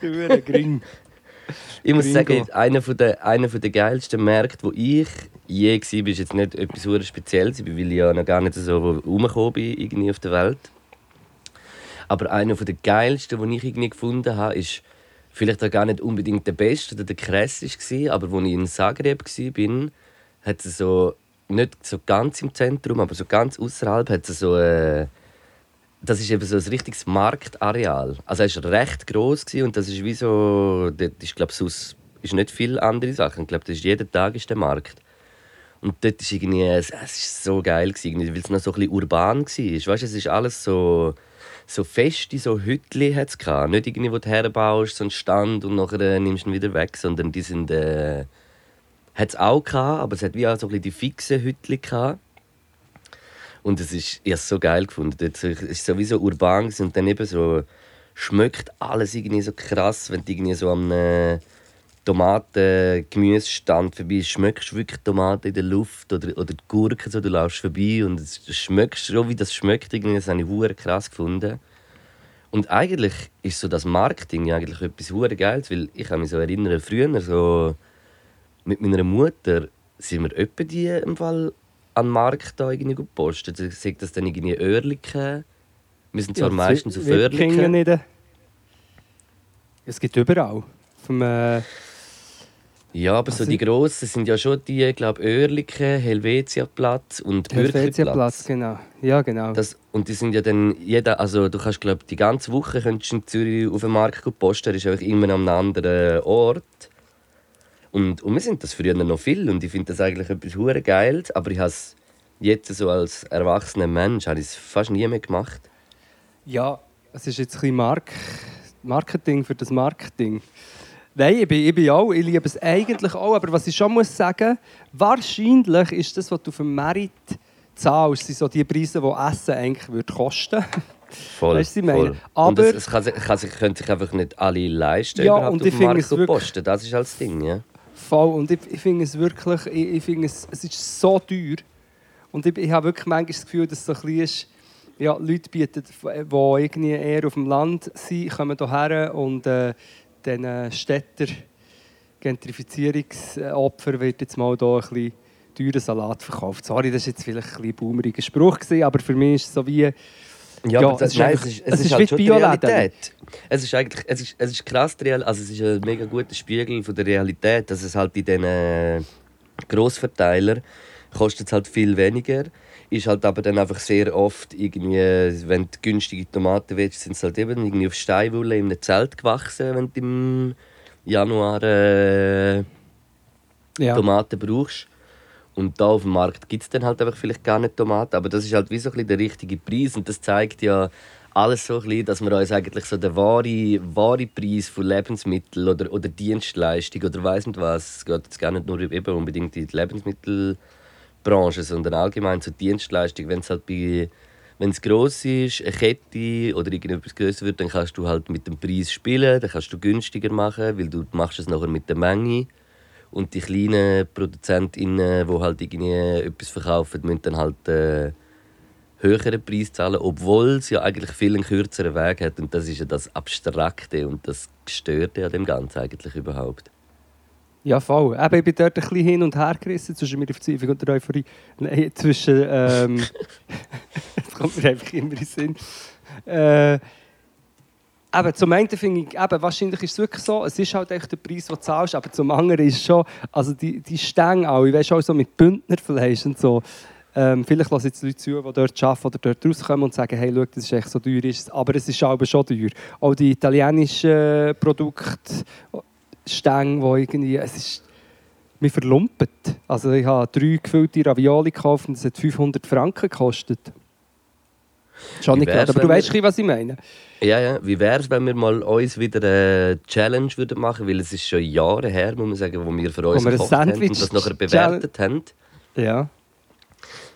Gring. Ich muss Gringo. sagen, einer der, einer der geilsten Märkte, wo ich je war, ist jetzt nicht etwas Spezielles, weil ich ja noch gar nicht so rumgekommen bin irgendwie auf der Welt. Aber einer der geilsten, den ich irgendwie gefunden habe, ist vielleicht auch gar nicht unbedingt der beste oder der krasseste, aber als ich in Zagreb war, hat es so, nicht so ganz im Zentrum, aber so ganz außerhalb hat es so äh, das ist eben so ein richtiges Marktareal. Also es war recht gross und das ist wie so, dort ist glaube sonst ist nicht viel andere Sachen. Ich glaube, das ist jeden Tag ist der Markt. Und dort ist irgendwie, es, es ist so geil weil es noch so ein bisschen urban war. Weißt, du, es ist alles so, so feste, so Hütli hat's gehabt. Nicht irgendwie, wo du herbaust, so einen Stand und nachher äh, nimmst du ihn wieder weg, sondern die sind, äh, hat es auch gehabt, aber es hat wie auch so ein bisschen die fixen Hütli gehabt. Und es ist, ich es so geil gefunden. Dort so- Es ist sowieso urban und dann eben so schmeckt alles irgendwie so krass, wenn du irgendwie so am äh, Tomaten-Gemüsestand vorbei schmeckst du wirklich Tomaten in der Luft oder, oder die Gurken, so, du laufst vorbei und es schmeckst so, wie das schmeckt. Irgendwie, das habe ich hure krass gefunden. Und eigentlich ist so das Marketing ja eigentlich etwas hure Geiles, weil ich kann mich so erinnern, früher so mit meiner Mutter sind wir öppe die im Fall an den Markt da irgendwie gepostet. Also, sagt das dann irgendwie Oerlikon. Wir sind zwar meistens auf nicht. Es gibt überall. Vom, äh, Ja, aber so Also- die grossen sind ja schon die, glaube Oerlikon, Helvetiaplatz und Helvetiaplatz, genau. Ja, genau. Das, und die sind ja dann jeder, also du kannst glaube die ganze Woche könntest in Zürich auf den Markt posten, er ist einfach immer an einem anderen Ort. Und, und wir sind das früher noch viel und ich finde das eigentlich etwas hure Geiles, aber ich habe es jetzt so als erwachsener Mensch habe ich es fast nie mehr gemacht. Ja, es ist jetzt ein bisschen Mark Marketing für das Marketing. Nein, ich bin, ich bin auch, ich liebe es eigentlich auch, aber was ich schon muss sagen, wahrscheinlich ist das, was du für Merit zahlst, sind so die Preise, die Essen eigentlich würde kosten. Voll. Weißt ich voll. Aber- es, es kann, sich- kann sich, können sich einfach nicht alle leisten, Ja, überhaupt und auf ich finde Markt es zu posten. Das ist halt das Ding, ja. Voll. Und ich, ich finde es wirklich, ich, ich finde es, es ist so teuer. Und ich, ich habe wirklich manchmal das Gefühl, dass es so ein bisschen ist, ja, Leute bieten, die irgendwie eher auf dem Land sind, kommen hierher und äh, äh, Städter Gentrifizierungsopfer wird jetzt mal hier ein bisschen teuren Salat verkauft. Sorry, das war jetzt vielleicht ein bisschen ein boomeriger Spruch, gewesen, aber für mich ist es so wie, Ja, Ja, das, es ist nein, einfach- es ist, es es ist ist halt wie schon die Bioläden. Realität. Es ist eigentlich, es ist, es ist krass, also es ist ein mega guter Spiegel von der Realität, dass es halt in diesen äh, Grossverteiler kostet es halt viel weniger, ist halt aber dann einfach sehr oft irgendwie, wenn du günstige Tomaten willst, sind sie halt eben irgendwie auf Steinwolle in einem Zelt gewachsen, wenn du im Januar äh, Ja. Tomaten brauchst. Und da auf dem Markt gibt es dann halt einfach vielleicht gar nicht Tomaten. Aber das ist halt wie so ein bisschen der richtige Preis. Und das zeigt ja alles so ein bisschen, dass wir uns eigentlich so den wahren, wahren Preis von Lebensmitteln oder, oder Dienstleistung oder weiss nicht was, es geht jetzt gar nicht nur eben unbedingt in die Lebensmittelbranche, sondern allgemein zur Dienstleistung. Wenn es halt bei wenn es gross ist, eine Kette oder irgendetwas größer wird, dann kannst du halt mit dem Preis spielen, dann kannst du günstiger machen, weil du machst es nachher mit der Menge. Und die kleinen ProduzentInnen, die halt irgendwie etwas verkaufen, müssen dann halt äh, höheren Preis zahlen, obwohl es ja eigentlich viel einen kürzeren Weg hat. Und das ist ja das Abstrakte und das Gestörte an dem Ganzen eigentlich überhaupt. Ja, voll. Eben, ich bin dort ein bisschen hin und her gerissen zwischen meiner Verzweiflung und der Euphorie. Nein, zwischen. Ähm, das kommt mir einfach immer in den Sinn. Äh, eben, zum einen finde ich, eben, wahrscheinlich ist es wirklich so, es ist halt echt der Preis, den du zahlst, aber zum anderen ist es schon, also die, die Stänge auch, ich weiß auch so mit Bündnerfleisch und so, ähm, vielleicht lassen jetzt Leute zu, die dort arbeiten oder dort rauskommen und sagen, hey, schau, das ist echt so teuer, ist es. aber es ist aber schon teuer. Auch die italienischen Produkte, Stänge, wo irgendwie, es ist, mich verlumpet. Also ich habe drei gefüllte Ravioli gekauft und es hat 500 Franken gekostet. Schon nicht gerade, aber du weißt, wir- was ich meine. Ja, ja. Wie wäre es, wenn wir mal uns wieder eine Challenge würden machen Weil es ist schon Jahre her, muss man sagen, wo wir für uns gekocht haben und das nachher bewertet haben. Ja.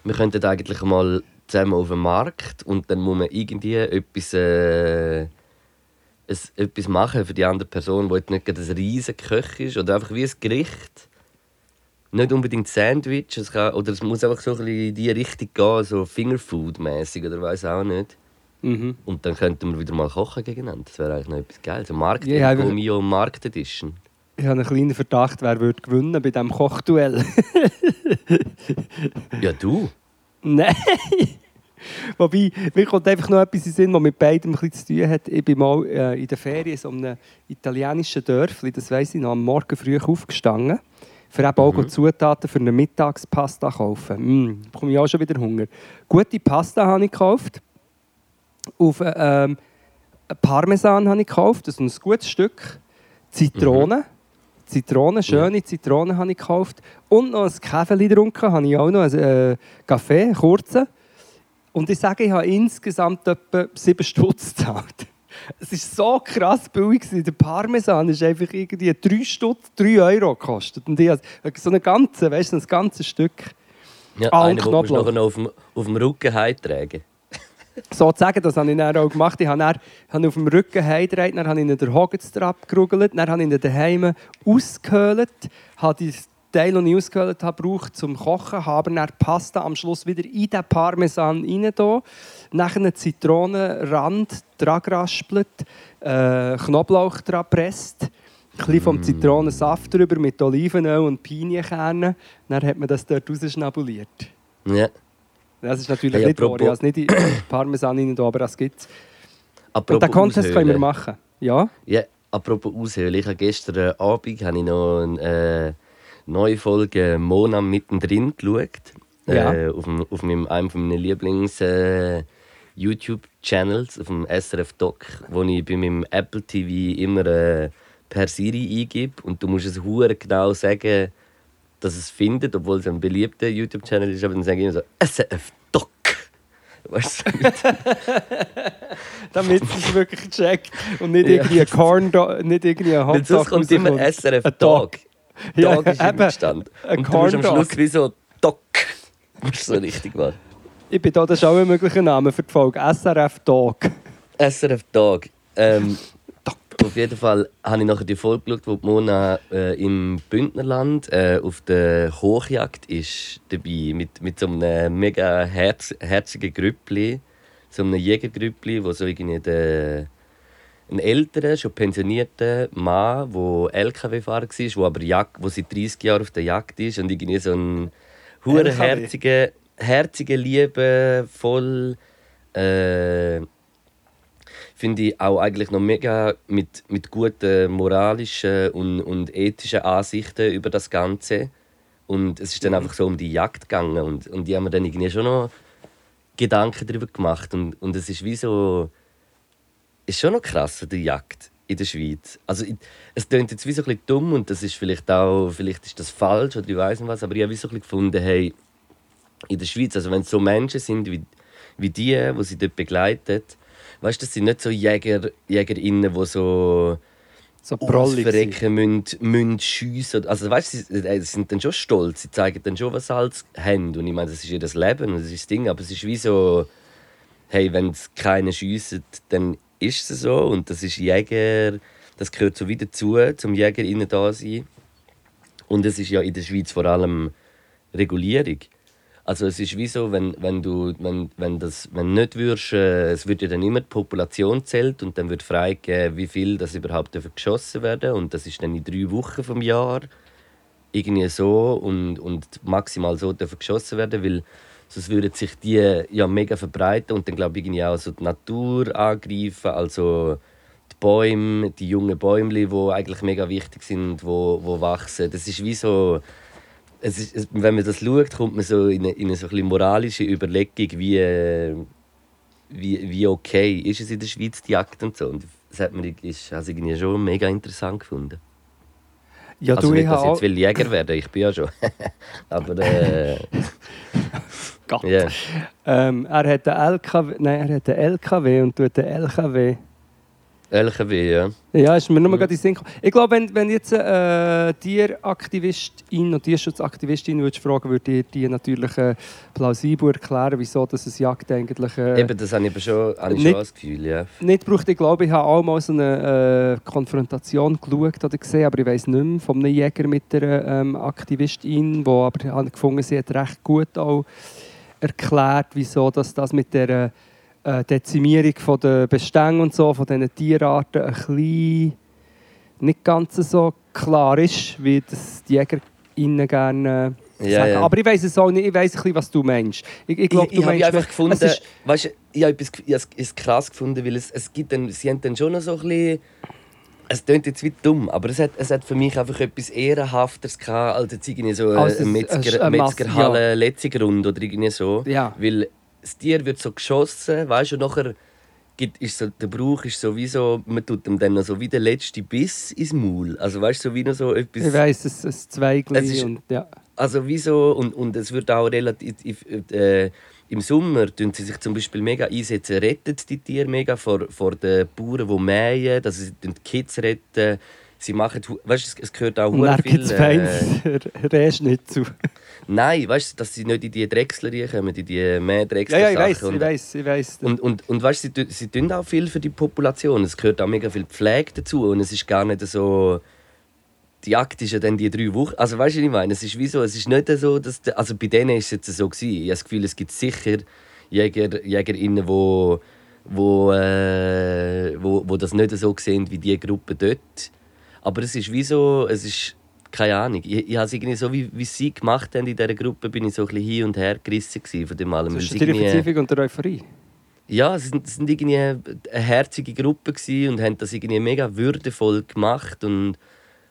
Wir könnten eigentlich mal zusammen auf den Markt und dann muss man irgendwie etwas, äh, etwas machen für die andere Person, die jetzt nicht gerade ein riesen Köch ist oder einfach wie ein Gericht. Nicht unbedingt Sandwich, es kann, oder es muss einfach so ein bisschen in die Richtung gehen, so Fingerfood-mäßig oder weiß auch nicht. Mhm. Und dann könnten wir wieder mal kochen gegeneinander. Das wäre eigentlich noch etwas Geiles. Ein Markt Ja, aber- Mio Markt Edition. Ich habe einen kleinen Verdacht, wer würde gewinnen bei diesem Kochduell. Ja, du. Nein! Wobei, mir kommt einfach noch etwas in Sinn, was mit beidem ein bisschen zu tun hat. Ich bin mal äh, in der Ferien in so einem italienischen Dörfli, das weiss ich noch, am Morgen früh aufgestanden, für eben auch Zutaten für eine Mittagspasta kaufen. Mm, da bekomme ich auch schon wieder Hunger. Gute Pasta habe ich gekauft. Auf ähm, Parmesan habe ich gekauft, also ein gutes Stück. Zitronen. Zitronen, schöne Zitronen habe ich gekauft. Und noch ein Käfeli getrunken, habe ich auch noch, einen äh, Kaffee, kurzen. Und ich sage, ich habe insgesamt etwa 7 Stutz gezahlt. Es war so krass billig. Der Parmesan ist einfach irgendwie 3 Stutz, 3 Euro gekostet. Und ich habe so einen ganzen, weißt du, ein ganzes Stück. Ja, Ah, einen, musst du noch auf dem, auf dem Rücken heimtragen. Sozusagen, das habe ich dann auch gemacht. Ich habe, dann, habe auf dem Rücken heimgedreht, dann habe ich ihn den Hogenstrap gerugelt, dann habe ich ihn daheim ausgehöhlt, habe die Teil, den ich ausgehöhlt habe, gebraucht zum Kochen, habe dann Pasta am Schluss wieder in den Parmesan rein. da. Nachher einen Zitronenrand dran geraspelt, äh, Knoblauch dran gepresst, ein bisschen vom Zitronensaft drüber mit Olivenöl und Pinienkernen. Dann hat man das dort rausschnabuliert. Ja. Das ist natürlich Hey, nicht wahr, ich habe nicht in Parmesan rein, aber das gibt es. Und den Contest können wir aushöhlen. machen. Ja? Ja, apropos aushöhlen. Ich habe gestern Abend habe ich noch eine äh, neue Folge Mona mittendrin geschaut. Ja. Äh, auf, dem, auf meinem, einem meiner Lieblings äh, YouTube-Channels, auf dem SRF Doc, wo ich bei meinem Apple TV immer äh, per Siri eingebe. Und du musst es hure genau sagen, dass es findet, obwohl es ein beliebter YouTube-Channel ist. Aber dann sage ich immer so SRF Doc. Weißt du? Damit es wirklich checkt und nicht Ja. irgendwie ein Corn, nicht irgendwie ein sonst kommt immer rauskommt. Dog. Ja, ist im eben. Stand. Ein Und du musst am Schluss wie so Dog. Das ist so richtig wahr. Ich bin da, das ist auch ein möglicher Name für die Folge. SRF Dog. SRF Dog. Ähm, auf jeden Fall habe ich nachher die Folge geschaut, wo die Mona äh, im Bündnerland äh, auf der Hochjagd ist dabei. Mit, mit so einem mega herz, herzigen Grüppli. So einem Jägergrüppli, wo so irgendwie der, ein älterer, schon pensionierter Mann, der LKW-Fahrer war, der aber Jag wo seit 30 Jahren auf der Jagd ist und irgendwie so ein hure LKW? herziger, herziger Liebe, voll äh, finde ich auch eigentlich noch mega mit, mit guten moralischen und, und ethischen Ansichten über das Ganze. Und es ist dann einfach so um die Jagd gegangen und, und die haben mir dann irgendwie schon noch Gedanken darüber gemacht und, und es ist wie so ist schon noch krass die Jagd in der Schweiz. Also es klingt jetzt wie so ein bisschen dumm und das ist vielleicht auch vielleicht ist das falsch oder ich weiß nicht was, aber ich habe wie so ein bisschen gefunden, hey, in der Schweiz, also wenn es so Menschen sind wie, wie die, die sie dort begleiten, weißt du, das sind nicht so Jäger, Jägerinnen, die so so prollig verrecken müssen, müssen schiessen. Also weißt du, sie, äh, sie sind dann schon stolz, sie zeigen dann schon, was sie alles haben. Und ich meine, das ist ihr Leben und das ist das Ding, aber es ist wie so, hey, wenn es keine schiessen, dann ist es so und das ist Jäger, das gehört so wieder dazu, zum Jäger innen da sein. Und es ist ja in der Schweiz vor allem Regulierung. Also es ist wie so, wenn, wenn du wenn, wenn das wenn nicht würdest, äh, es wird ja dann immer die Population zählt und dann wird freigegeben, wie viel das überhaupt geschossen werden und das ist dann in drei Wochen vom Jahr irgendwie so und, und maximal so dürfen geschossen werden, weil sonst würden sich die ja mega verbreiten und dann glaube ich irgendwie auch so die Natur angreifen, also die Bäume, die jungen Bäume, die eigentlich mega wichtig sind, wo, wo wachsen. Das ist wie so es ist, wenn man das schaut, kommt man so in eine, in eine so ein moralische Überlegung, wie, wie, wie okay ist es in der Schweiz die Jagd und so. Und das hat mir ist, also irgendwie schon mega interessant gefunden. Ja, also du, nicht, ich dass ich jetzt will Jäger werden, ich bin ja schon. Aber äh, Gott. Yeah. Ähm, er hat einen LKW, nein, er hat einen LKW und tut den LKW LKW, ja. Ja, ist mir nur mhm. gerade in den Sinn gekommen. Ich glaube, wenn, wenn jetzt äh, Tieraktivistin und Tierschutzaktivistin würdest fragen, würde ich dir natürlich äh, plausibel erklären, wieso dass es Jagd eigentlich... Äh, Eben, das habe ich schon, habe ich nicht, schon das Gefühl, ja. Nicht braucht, ich glaube, ich habe auch mal so eine äh, Konfrontation geschaut oder gesehen, aber ich weiß nicht mehr, von einem Jäger mit einer ähm, Aktivistin, die aber gefunden, sie hat recht gut auch erklärt, wieso dass das mit der äh, Dezimierung von der Bestände und so, von diesen Tierarten ein bisschen nicht ganz so klar ist, wie das die Jäger ihnen gerne ja, sagen. Ja. Aber ich weiß es auch nicht, ich weiß ein bisschen, was du meinst. Ich, ich glaube, du ich, meinst... einfach gefunden, ist, weißt, ich habe es, es krass gefunden, weil es, es gibt dann, sie haben dann schon noch so ein bisschen es klingt jetzt wie dumm, aber es hat, es hat für mich einfach etwas Ehrenhafteres gehabt, als jetzt irgendwie so also eine Metzger, Metzgerhalle ja. Letzigrund oder irgendwie so. Ja. Weil das Tier wird so geschossen, weißt du, und nachher gibt, ist so, der Brauch ist sowieso, man tut ihm dann noch so wie der letzte Biss ins Maul. Also weißt du, so wie noch so etwas... Ich weiss, es ist Zweigli und ja. Also wieso, und, und es wird auch relativ... Äh, im Sommer tun sie sich zum Beispiel mega einsetzen, retten die Tiere mega vor, vor den Bauern, die mähen, dass sie die Kids retten. Sie machen, weißt du, es gehört auch sehr viel... Äh, Rest nicht zu. Nein, weißt du, dass sie nicht in die Drechsler kommen, in die Mähdrechsler. Ja, ja, ich weiß, ich weiß, ich weiß. Und, und, und weißt du, sie, sie tun auch viel für die Population. Es gehört auch mega viel Pflege dazu und es ist gar nicht so die Jagd ist ja dann die drei Wochen. Also weißt du, was ich meine? Es ist wie so, es ist nicht so, dass de, also bei denen ist es jetzt so gewesen. Ich habe das Gefühl, es gibt sicher Jäger, Jägerinnen, wo, wo, äh, wo, wo das nicht so sehen wie die Gruppe dort. Aber es ist wie so, es ist keine Ahnung. Ich, ich habe es irgendwie so, wie, wie sie gemacht haben in dieser Gruppe, bin ich so ein bisschen hin und her gerissen von dem allem. Ist die Verzweiflung und der Euphorie? Ja, es sind, es sind irgendwie eine herzige Gruppe und haben das irgendwie mega würdevoll gemacht und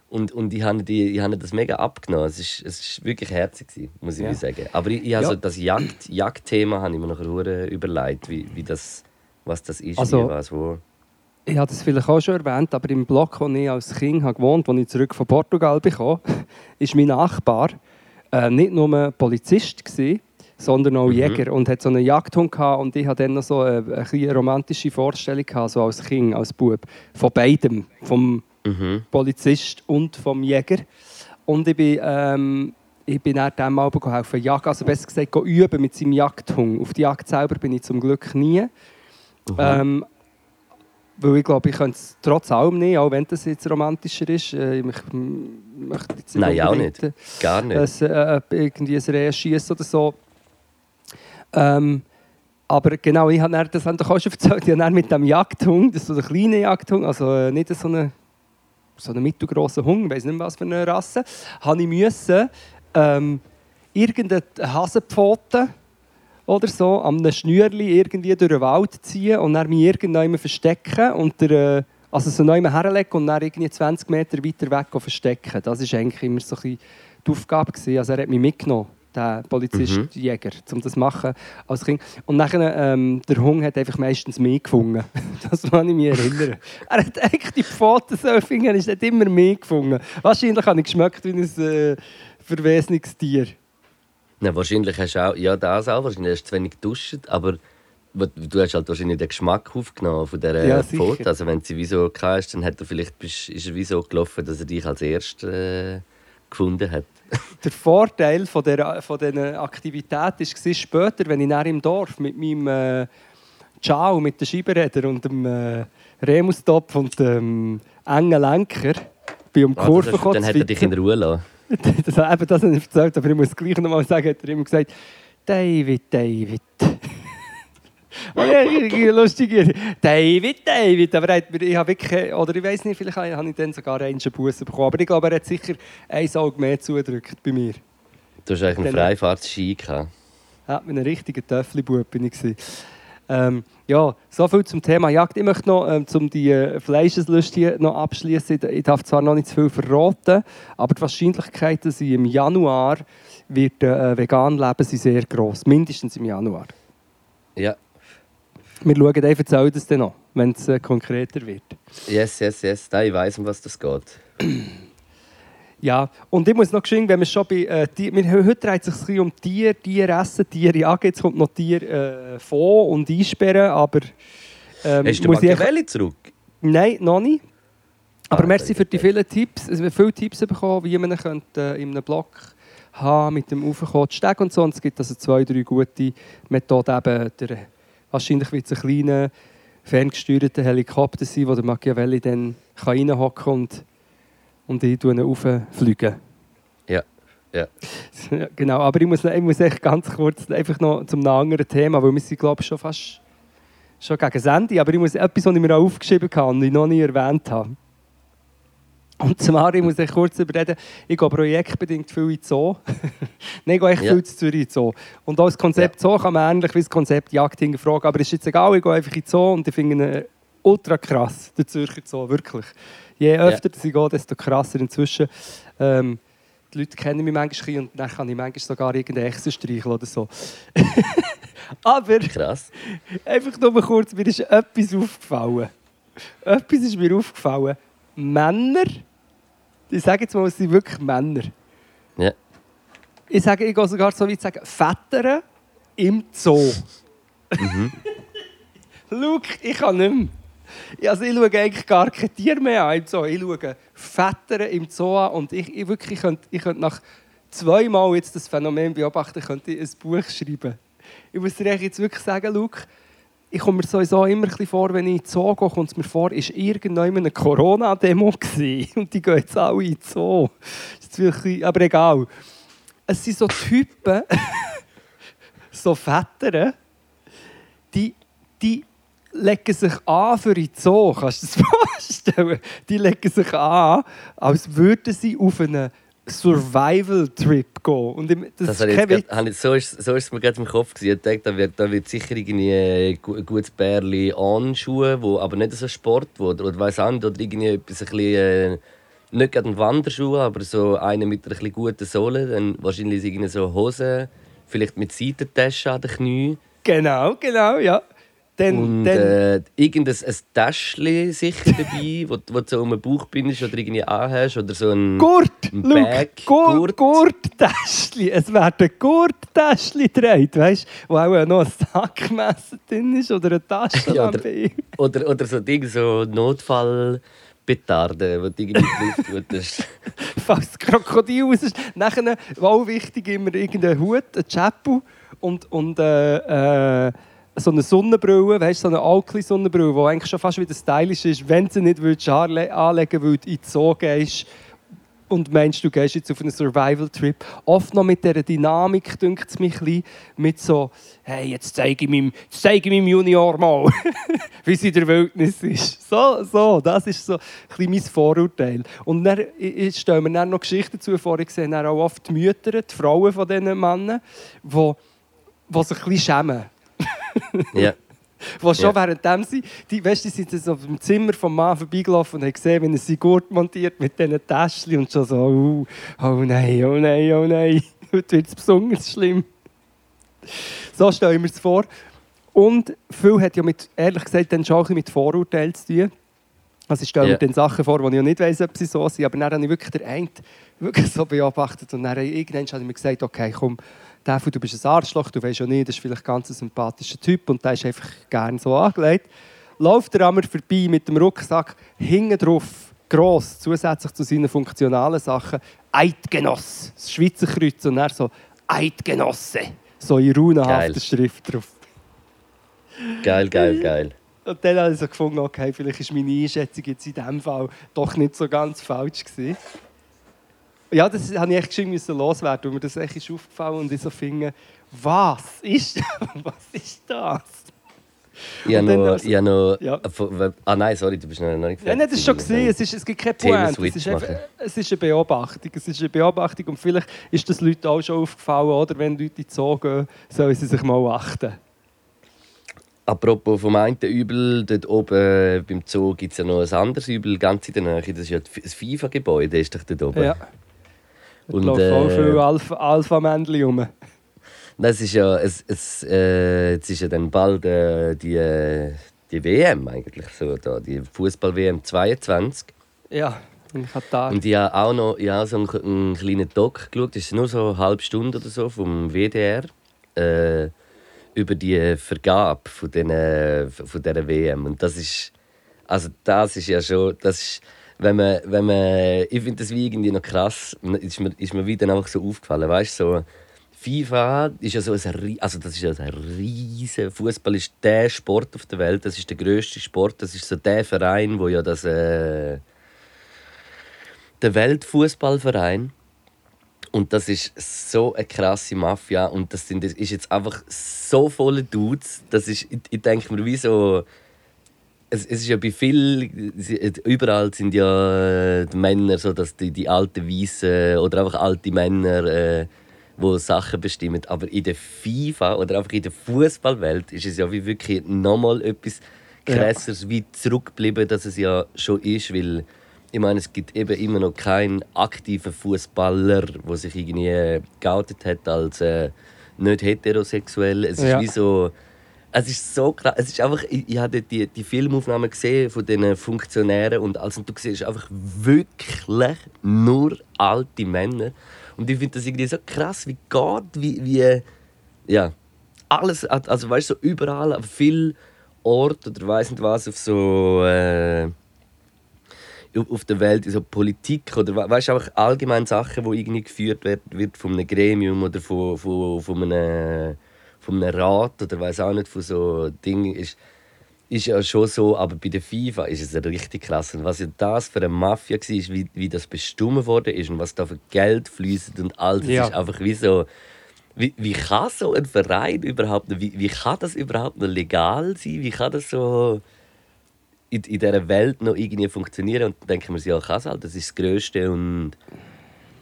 und, und ich habe, die, ich habe das mega abgenommen. Es war es ist wirklich herzig, muss ich ja. sagen. Aber ich, ich ja. so das Jagd, Jagdthema habe ich mir nachher überlegt, wie, wie das, was das ist, also, wie, was, wo. Ich habe das vielleicht auch schon erwähnt, aber im Block, wo ich als Kind habe gewohnt habe, als ich zurück von Portugal bekam, ist mein Nachbar äh, nicht nur Polizist gewesen, sondern auch mhm. Jäger und hat so einen Jagdhund gehabt und ich hatte dann noch so eine, eine romantische Vorstellung gehabt, so als Kind, als Bub, von beidem, vom mhm. Polizist und vom Jäger. Und ich bin, ähm, ich bin dann diesem Abend helfen jagen, also besser gesagt üben mit seinem Jagdhund. Auf die Jagd selber bin ich zum Glück nie. Mhm. Ähm, weil ich glaube, ich könnte es trotz allem nicht, auch wenn das jetzt romantischer ist. Äh, ich möchte jetzt Nein, auch nicht. Gar nicht. Dass, äh, irgendwie ein Reh schießt oder so. Ähm, aber genau, ich habe das auch schon erzählt, ich habe mit dem Jagdhund, das ist so ein kleiner Jagdhund, also äh, nicht so eine so einen mittelgroßen Hund, ich weiß nicht mehr, was für eine Rasse, habe ich müssen, ähm, irgendeine Hasenpfote oder so, an einem Schnürli irgendwie durch den Wald ziehen und dann mich irgendjemand verstecken und der, äh, also so neu herlegen und dann irgendwie 20 Meter weiter weg verstecken. Das war eigentlich immer so die Aufgabe. Also er hat mich mitgenommen, der Polizist, Mhm. Jäger, um das zu machen als Kind. Und nachher, ähm, der Hund hat einfach meistens mich gefunden. das kann ich mich erinnern. er hat eigentlich die Pfoten so finden, er hat immer mich gefunden. Wahrscheinlich habe ich geschmeckt wie ein äh, verwesenes Tier. Na, wahrscheinlich hast du auch, ja, das auch, wahrscheinlich hast du zu wenig geduscht, aber du hast halt wahrscheinlich den Geschmack aufgenommen von dieser Ja, ja. Pfote. Also wenn sie wie so gehabt hast, dann hat er vielleicht, ist er wie so gelaufen, dass er dich als Erster äh, gefunden hat. Der Vorteil von dieser, von dieser Aktivität war später, wenn ich dann im Dorf mit meinem äh, Ciao, mit den Scheibenrädern und dem äh, Remustopf und dem engen Lenker bei um die Ah, Kurve gekommen dann hat er dich in. Ruhe lassen. das, eben das habe ich erzählt, aber ich muss gleich noch mal sagen, hat er immer gesagt, David, David. Oh ja, irgendwie lustig. David, David. Aber er hat mir, ich habe wirklich, oder ich weiß nicht, vielleicht habe ich dann sogar einen Bussen bekommen. Aber ich glaube, er hat sicher ein Auge mehr zugedrückt bei mir. Du hast eigentlich einen Freifahrtski gehabt. Ja, mit einem richtigen Töffli-Bub bin ich. Ähm, ja, so viel zum Thema Jagd. Ich möchte noch ähm, zum die äh, Fleischeslust hier noch abschließen. Ich darf zwar noch nicht zu viel verraten, aber die Wahrscheinlichkeit, dass ich im Januar wird, äh, vegan leben, sind sehr gross. Mindestens im Januar. Ja, Wir schauen einfach, erzähle das dann noch, wenn es äh, konkreter wird. yes, yes, yes. Da, ich weiss, um was das geht. Ja, und ich muss noch geschehen, wenn wir schon bei äh, Tier, wir, heute dreht es sich ein bisschen um Tier, Tier essen, Tiere jagen. Jetzt kommt noch Tier äh, vor und einsperren, aber ähm, Hast du muss ich Machiavelli zurück? Nein, noch nicht. Aber Ah, merci für die vielen Tipps. Wir haben viele Tipps bekommen, wie man könnte, äh, in einem Blog haben mit dem Aufkommen und so. Und es gibt also zwei, drei gute Methoden. Eben der, wahrscheinlich wird es ein kleiner, ferngesteuerter Helikopter sein, wo der Machiavelli dann reinhocken kann und, und ich ihn rauffliegen. Ja, ja. Ja, genau, aber ich muss, ich muss echt ganz kurz einfach noch zum anderen Thema, weil wir sind, glaube ich, schon fast schon gegen das Ende, aber ich muss etwas, was ich mir auch aufgeschrieben habe und ich noch nie erwähnt habe. Und zwar, ich muss echt kurz überreden, ich gehe projektbedingt viel in den Zoo. Nein, ich gehe echt Ja. viel zu Zürich in den Zoo. Und auch das Konzept Zoo kann man ähnlich wie das Konzept Jagd hinterfragen, aber es ist jetzt egal, ich gehe einfach in den Zoo und ich finde ihn ultra krass, der Zürcher Zoo, wirklich. Je öfter dass ich gehe, desto krasser inzwischen. Ähm, die Leute kennen mich manchmal und dann kann ich manchmal sogar irgendeine Echse streicheln oder so. aber Krass. einfach nur mal kurz, mir ist etwas aufgefallen. Etwas ist mir aufgefallen. Männer, ich sage jetzt mal, es sind wirklich Männer. Ja. Ich sage, ich gehe sogar so weit zu sagen, Väter im Zoo. Schau, ich kann nicht mehr. Also ich schaue eigentlich gar kein Tier mehr an im Zoo. Ich schaue Väter im Zoo an und ich, ich wirklich, ich könnte, ich könnte nach zweimal jetzt das Phänomen beobachten, könnte ich ein Buch schreiben. Ich muss dir jetzt wirklich sagen, Luke, ich komme mir sowieso immer ein bisschen vor, wenn ich in Zoo gehe, kommt es mir vor, ist irgendjemand eine Corona-Demo. Und die gehen jetzt alle in den Zoo. Ist wirklich, aber egal. Es sind so Typen, so Väter, die, die legen sich an für den Zoo. Kannst du dir das vorstellen? Die legen sich an, als würden sie auf einen Survival-Trip gehen. Und ich- das, Das Witz. grad, ich, so, ist, so ist es mir gerade im Kopf. Gewesen. Ich dachte, da wird, da wird sicher irgendwie ein gu- gutes Bärli anschuhe, wo aber nicht so Sport, wo, oder weiss auch nicht, oder irgendwie etwas ein bisschen, äh, nicht gerade ein Wanderschuh, aber so einer mit einer guten Sohle. Dann wahrscheinlich irgendwie so Hosen, vielleicht mit Seitentaschen an den Knien. Genau, genau, ja. Dann, Und dann, äh, irgendein ein Täschchen sicher dabei, wo, wo du so um den Bauch bindest oder irgendwie anhast. Oder so ein Gurt, ein Bag, Gurt, Gurt. Gurttäschli. Es werden Gurttäschli gedreht, weißt du, wo auch noch ein Sackmesser drin ist oder eine Taschenlampe. Oder, oder so Ding, so Notfallpetarden, die du irgendwie drauf tust. Falls das Krokodil raus ist. Nachher, auch wichtig, immer irgendeinen Hut, einen Chapel und, und äh, äh, so eine Sonnenbrille, weißt du, so eine Alkli-Sonnenbrille, die eigentlich schon fast wieder stylisch ist, wenn sie nicht anle anlegen würdest, in den Zoo gehst und meinst, du gehst jetzt auf einen Survival-Trip. Oft noch mit dieser Dynamik, dünkt es mich ein bisschen, mit so, hey, jetzt zeige ich meinem, zeige ich meinem Junior mal, wie es in der Wildnis ist. So, so, das ist so ein bisschen mein Vorurteil. Und dann ich- ich stelle mir dann noch Geschichten zu vor, ich sehe auch oft die Mütter, die Frauen von diesen Männern, die die sich ein bisschen schämen. Ja. Die schon Ja. währenddem sie, die, weißt, die sind so im Zimmer vom Mann vorbeigelaufen und haben gesehen, wie er seinen Gurt montiert mit diesen Täschchen und schon so, oh, oh nein, oh nein, oh nein, heute wird es besonders schlimm. So stelle ich mir es vor. Und viel hat ja mit, ehrlich gesagt, dann schon mit Vorurteilen zu tun. Also ich stelle mir Ja. dann Sachen vor, die ich ja nicht weiss, ob sie so sind. Aber dann habe ich wirklich den einen wirklich so beobachtet. Und dann irgendwann habe ich mir gesagt, okay, komm, Teufel, du bist ein Arschloch, du weißt ja nicht, das ist vielleicht ganz ein sympathischer Typ und der ist einfach gerne so angelegt. Läuft er mir vorbei mit dem Rucksack, hinten drauf, gross, zusätzlich zu seinen funktionalen Sachen, Eidgenoss, das Schweizer Kreuz. Und er so, Eidgenosse, so in runenhafter. Schrift drauf. Geil, geil, geil. Und dann habe ich so gefunden, okay, vielleicht ist meine Einschätzung jetzt in diesem Fall doch nicht so ganz falsch gewesen. Ja, das habe ich echt geschwind müssen loswerden, weil mir das echt ist aufgefallen und ich so finde, was ist, was ist das? Ich habe Und dann noch. habe noch Ja. Ah nein, sorry, du bist noch noch nicht Ja, nein, das ist schon fertig. gesehen. Es, ist, es gibt keine Pointe. Es ist, einfach, es ist eine Beobachtung. Es ist eine Beobachtung und vielleicht ist das Leuten auch schon aufgefallen, oder? Wenn Leute in die Zoo gehen, sollen sie sich mal achten. Apropos vom einen Übel, dort oben beim Zoo gibt es ja noch ein anderes Übel, ganz in der Nähe. Das ist ja das FIFA-Gebäude, ist doch dort oben. Ja. Und, Und laufen auch äh, viele Alpha- Alpha-Männchen rum. Das ist ja, es, es, äh, jetzt ist ja dann bald äh, die, äh, die WM eigentlich so, da, die Fußball-WM 22. Ja, in Katar. Und ich habe auch noch ich habe so einen, einen kleinen Doc geschaut, das ist nur so eine halbe Stunde oder so vom WDR, äh, über die Vergabe von, den, äh, von dieser WM. Und das ist, also das ist ja schon, das ist, wenn man, wenn man, ich finde das wie irgendwie noch krass, ist mir, ist mir wieder einfach so aufgefallen, weißt so, FIFA ist ja so ein, also das ist ja ein riesen Fußball ist der Sport auf der Welt, das ist der größte Sport, das ist so der Verein, wo ja das äh, der Weltfußballverein. Und das ist so eine krasse Mafia und das sind das ist jetzt einfach so volle Dudes, das ist ich, ich denke mir wie so es, es ist ja bei vielen, überall sind ja äh, die Männer so, dass die, die alten Weißen oder einfach alte Männer, äh, wo Sachen bestimmen. Aber in der FIFA oder einfach in der Fußballwelt ist es ja wie wirklich nochmal etwas krasseres wie zurückgeblieben, dass es ja schon ist, weil ich meine, es gibt eben immer noch keinen aktiven Fußballer, der sich irgendwie äh, geoutet hat als äh, nicht heterosexuell. Es ist Ja. wie so es ist so krass. Es ist einfach, ich, ich habe die, die Filmaufnahmen gesehen von den Funktionären und also du siehst einfach wirklich nur alte Männer. Und ich finde das irgendwie so krass, wie geht, wie, wie ja, alles, also weißt du, so überall, auf viel Ort oder weiß nicht was, auf so äh, auf- der Welt, so Politik oder we- weißt einfach allgemein Sachen, die irgendwie geführt wird, wird von einem Gremium oder von, von, von, einem, von einem Rat oder weiß auch nicht, von so Dingen ist, ist ja schon so, aber bei der FIFA ist es richtig krass. Und was ja das für eine Mafia war, wie, wie das bestimmt worden ist und was da für Geld fließt und alles, das Ja. ist einfach wie so. Wie, wie kann so ein Verein überhaupt, noch- wie, wie kann das überhaupt noch legal sein? Wie kann das so in, in dieser Welt noch irgendwie funktionieren? Und dann denken wir sich, ja, kann es halt, das ist das Größte und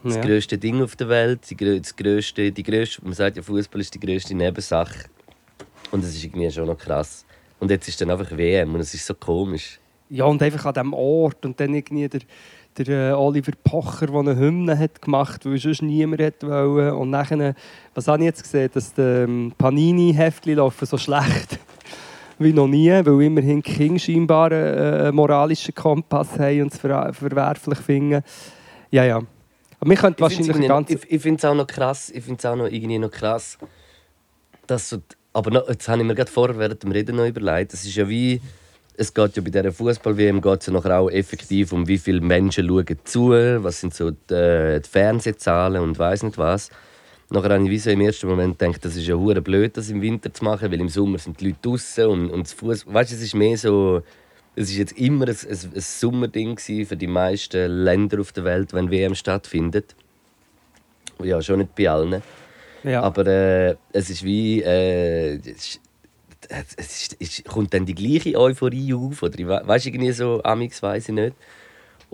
das Ja. größte Ding auf der Welt, die, das größte, die größte, man sagt ja, Fußball ist die größte Nebensache. Und das ist irgendwie schon noch krass. Und jetzt ist dann einfach WM und es ist so komisch. Ja, und einfach an diesem Ort. Und dann irgendwie der, der äh, Oliver Pocher, der eine Hymne hat gemacht hat, weil sonst niemand wollen. Und nachher, was habe ich jetzt gesehen, dass die ähm, Panini-Heftchen laufen so schlecht wie noch nie, weil immerhin die King scheinbar einen äh, moralischen Kompass haben und es ver verwerflich finden. Ja, ja. Aber wir könnten wahrscheinlich eine ganze... ich, ich finde es auch noch krass, ich finde es auch noch irgendwie noch krass, dass so, aber noch, jetzt habe ich mir gerade vorher während dem Reden noch überlegt, es ist ja wie, es geht ja bei dieser Fußball-WM geht ja nachher auch effektiv um wie viele Menschen schauen zu, was sind so die, die Fernsehzahlen und weiß nicht was. Nachher habe ich wie so im ersten Moment gedacht, das ist ja hure blöd, das im Winter zu machen, weil im Sommer sind die Leute draußen und, und das Fuß, weißt, du, es ist mehr so, es ist jetzt immer ein, ein, ein Sommerding für die meisten Länder auf der Welt, wenn WM stattfindet. Ja, schon nicht bei allen. ja. Aber äh, es ist wie. Äh, es, ist- es ist, kommt dann die gleiche Euphorie auf. Oder ich we- weißt irgendwie so, Amix weiß ich nicht.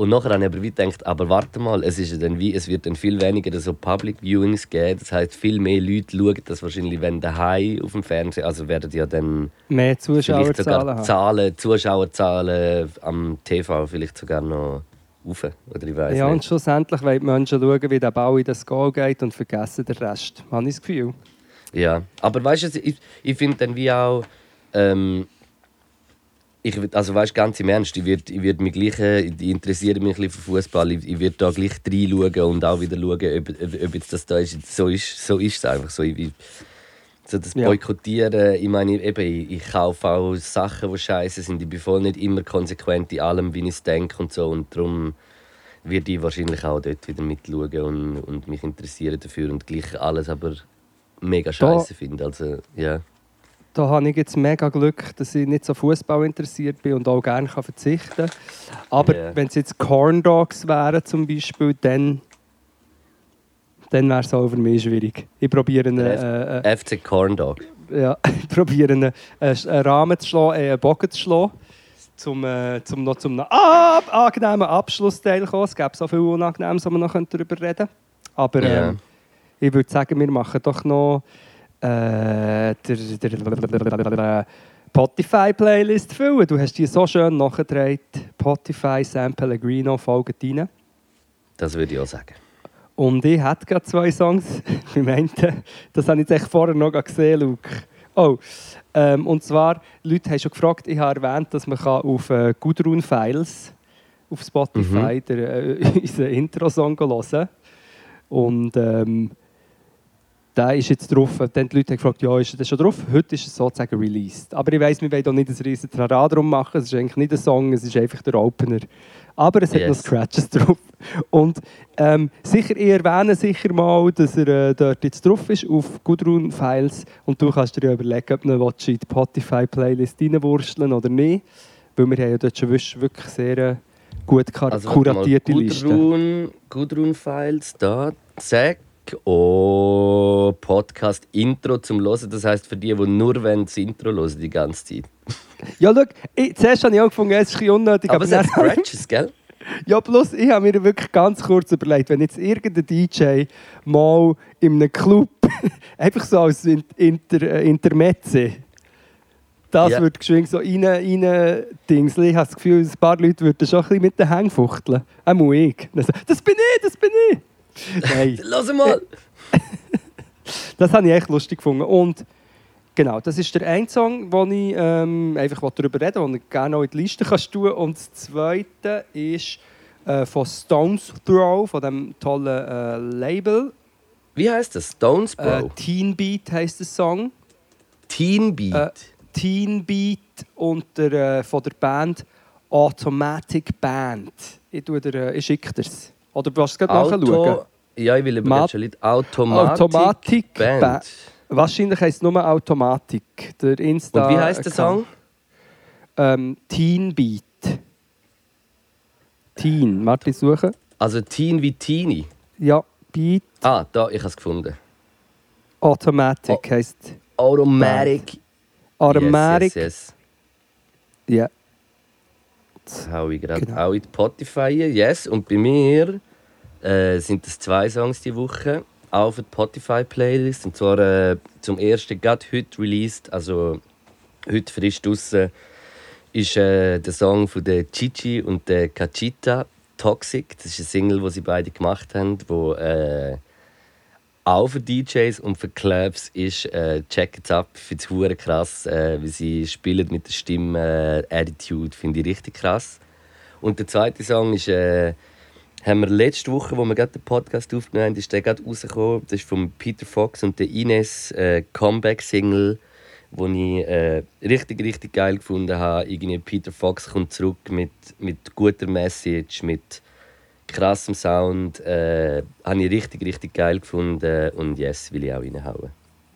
Und nachher habe ich aber wie gedacht, aber warte mal, es, ist ja dann wie, es wird dann viel weniger so Public Viewings geben. Das heißt, viel mehr Leute schauen das wahrscheinlich, wenn daheim auf dem Fernsehen, also werden ja dann Mehr Zuschauerzahlen sogar haben. Zahlen, Zuschauerzahlen am TV vielleicht sogar noch rauf. Oder ich weiß Ja, und nicht. schlussendlich wollen die Menschen schauen, wie der Bau in das Goal geht und vergessen den Rest. Habe ich das Gefühl. Ja, aber weißt du, ich, ich finde dann wie auch, ähm, ich, also weißt ganz im Ernst, ich würde ich würd mich gleich, äh, ich interessiere mich ein bisschen für Fußball, ich, ich würde da gleich reinschauen und auch wieder schauen, ob, ob, ob jetzt das da ist. So ist, so ist es einfach so. Ich, so das Ja. Boykottieren, ich meine, eben, ich, ich kaufe auch Sachen, die scheiße sind. Ich bin voll nicht immer konsequent in allem, wie ich es denke und so. Und darum werde ich wahrscheinlich auch dort wieder mitschauen und, und mich interessieren dafür und gleich alles aber mega scheiße finde. Also, ja. Da habe ich jetzt mega Glück, dass ich nicht so Fußball interessiert bin und auch gerne kann verzichten kann. Aber Ja. wenn es jetzt Corn Dogs wären zum Beispiel, dann, dann wäre es auch für mich schwierig. Ich probiere einen, äh, äh, FC Corn Dog. ja, ich probiere einen, äh, einen Rahmen zu schlagen, äh, einen Bogen zu schlagen, zum, äh, zum noch zum ab angenehmen Abschlussteil kommen. Es gäbe so viel Unangenehmes, wo man noch darüber reden könnte. Aber ähm, ich würde sagen, wir machen doch noch äh, der, der Spotify-Playlist füllen. Du hast die so schön nachgetragen. Spotify, San Pellegrino, folgt rein. Das würde ich auch sagen. Und ich hätte gerade zwei Songs. Ich meinte, das habe ich jetzt echt vorher noch gesehen, Luke. Oh, ähm, und zwar, Leute haben schon gefragt, ich habe erwähnt, dass man auf äh, Gudrun Files auf Spotify Mhm. der, äh, unseren Intro-Song hören kann. Und ähm, der ist jetzt drauf. Dann die Leute haben gefragt, ja, ist das schon drauf? Heute ist es sozusagen released. Aber ich weiss, wir wollen hier nicht ein riesen Trara drum machen. Es ist eigentlich nicht ein Song, es ist einfach der Opener. Aber es hat noch Yes. Scratches drauf. Und ähm, sicher, ich erwähne sicher mal, dass er äh, dort jetzt drauf ist, auf Gudrun Files. Und du kannst dir ja überlegen, ob du in die Spotify-Playlist reinwursteln oder nicht. Weil wir haben ja dort schon wirklich sehr äh, gut Also, kuratierte Liste. Gudrun, Gudrun Files, da, zack. Oh, Podcast Intro zum Hören. Das heisst für die, die nur wollen, das Intro hören die ganze Zeit. Ja, schau, ich, zuerst habe ich auch gefunden, es ist ein bisschen unnötig. Aber es hat Scratches, gell? Ja, bloß ich habe mir wirklich ganz kurz überlegt, wenn jetzt irgendein DJ mal in einem Club einfach so als In- Inter, äh, Intermezze das Ja. würde geschwind so rein, rein Dingsli. Ich habe das Gefühl, ein paar Leute würden schon ein bisschen mit den Hängen fuchteln. Auch ich. Dann so, Das bin ich, das bin ich. Nein, Lass mal! das habe ich echt lustig gefunden. Und genau, das ist der eine Song, wo ich ähm, einfach darüber reden will, den ich gerne auch in die Liste kannst tun Und das zweite ist äh, von Stones Throw, von dem tollen äh, Label. Wie heißt das? Stones Bro? Äh, Teen Beat heisst der Song. Teen Beat. äh, Teen Beat und der, äh, von der Band Automatic Band. Ich, tue dir, äh, ich schicke dir es. Oder du kannst es gerade nachschauen. Ja, ich will aber Ma- schon nicht. Automatic, Automatic Band. Ba- Wahrscheinlich heisst es nur Automatik. Der Insta Und wie heißt der Song? Ähm, Teen Beat. Teen, warte, ich suche. Also Teen wie Teenie. Ja, Beat Ah, da, ich habe es gefunden. Automatic Oh. heisst Automatic. Automatic. Yes, yes, Ja. yes. Das hau ich gerade Genau. auch in Spotify. Yes. Und bei mir äh, sind es zwei Songs die Woche. Auch auf der Spotify-Playlist. Und zwar äh, zum ersten gerade heute released, also heute frisch draussen, ist äh, der Song von der Chichi und der Cachita Toxic. Das ist eine Single, die sie beide gemacht haben, wo äh, auch für DJs und für Clubs ist. Äh, checkt ab, ich finde es krass, äh, wie sie spielen mit der Stimme äh, Attitude, finde ich richtig krass. Und der zweite Song ist, äh, haben wir letzte Woche, wo wir gerade den Podcast aufgenommen haben, ist der gerade rausgekommen. Das ist von Peter Fox und der Ines äh, Comeback-Single, wo ich äh, richtig, richtig geil gefunden habe. Irgendwie Peter Fox kommt zurück mit, mit guter Message, mit krassem Sound. Äh, habe ich richtig, richtig geil gefunden und yes, will ich auch reinhauen.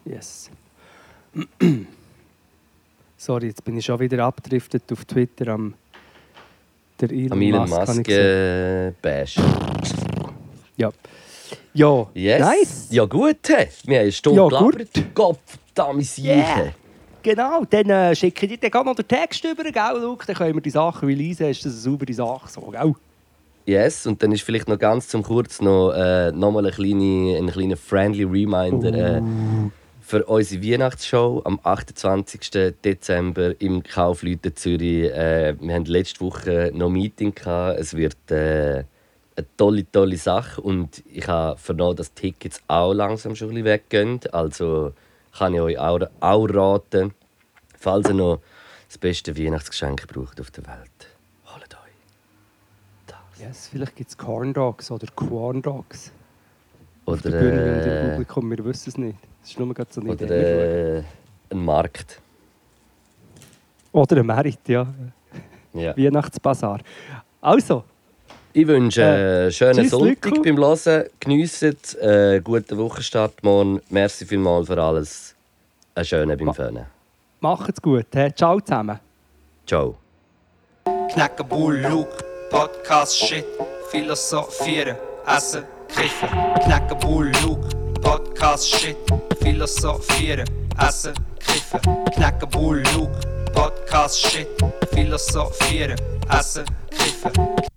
Yes. Sorry, jetzt bin ich schon wieder abgedriftet auf Twitter am der Elon, Am Elon Musk. Musk äh, Bash. Ja. Ja, Yes. nice. Ja gut, wir haben eine Stunde Ja, gelabert. gut. Gott, verdammt Yeah. Genau, dann äh, schicke ich dir noch den Text über, gell, Luke? Dann können wir die Sachen releasen. Ist das eine saubere Sache so, gell? Yes, und dann ist vielleicht noch ganz zum Kurz noch, äh, noch mal ein kleiner ein kleine friendly Reminder äh, für unsere Weihnachtsshow am 28. Dezember im Kaufleute Zürich. Äh, wir hatten letzte Woche noch ein Meeting. Gehabt. Es wird äh, eine tolle, tolle Sache und ich habe vernommen, dass Tickets auch langsam schon ein bisschen weggehen. Also kann ich euch auch, auch raten, falls ihr noch das beste Weihnachtsgeschenk braucht auf der Welt. Yes, vielleicht gibt es Corn Dogs oder Corn Dogs. Auf Oder, der Bühne und im äh, Publikum, wir wissen es nicht. Das ist nur gerade so eine oder Idee. äh, ein Markt. Oder ein Merit, ja. Ja. Weihnachtsbasar. Also, Ich wünsche Äh, einen schönen tschüss, Sonntag Lico. beim Hören. Geniessen äh, guten Wochenstart morgen. Merci vielmals für alles. Einen schönen beim Föhnen. macht's gut. He. Ciao zusammen. Ciao. Knacken, Bull, Luke, Podcast, Shit, Philosophieren, Essen, Kiffen. Knacken, Bull, Luke, Podcast, Shit, Philosophieren, Essen, Kiffen. Knacken, Bull, Luke, Podcast, Shit, Philosophieren, Essen, Kiffen.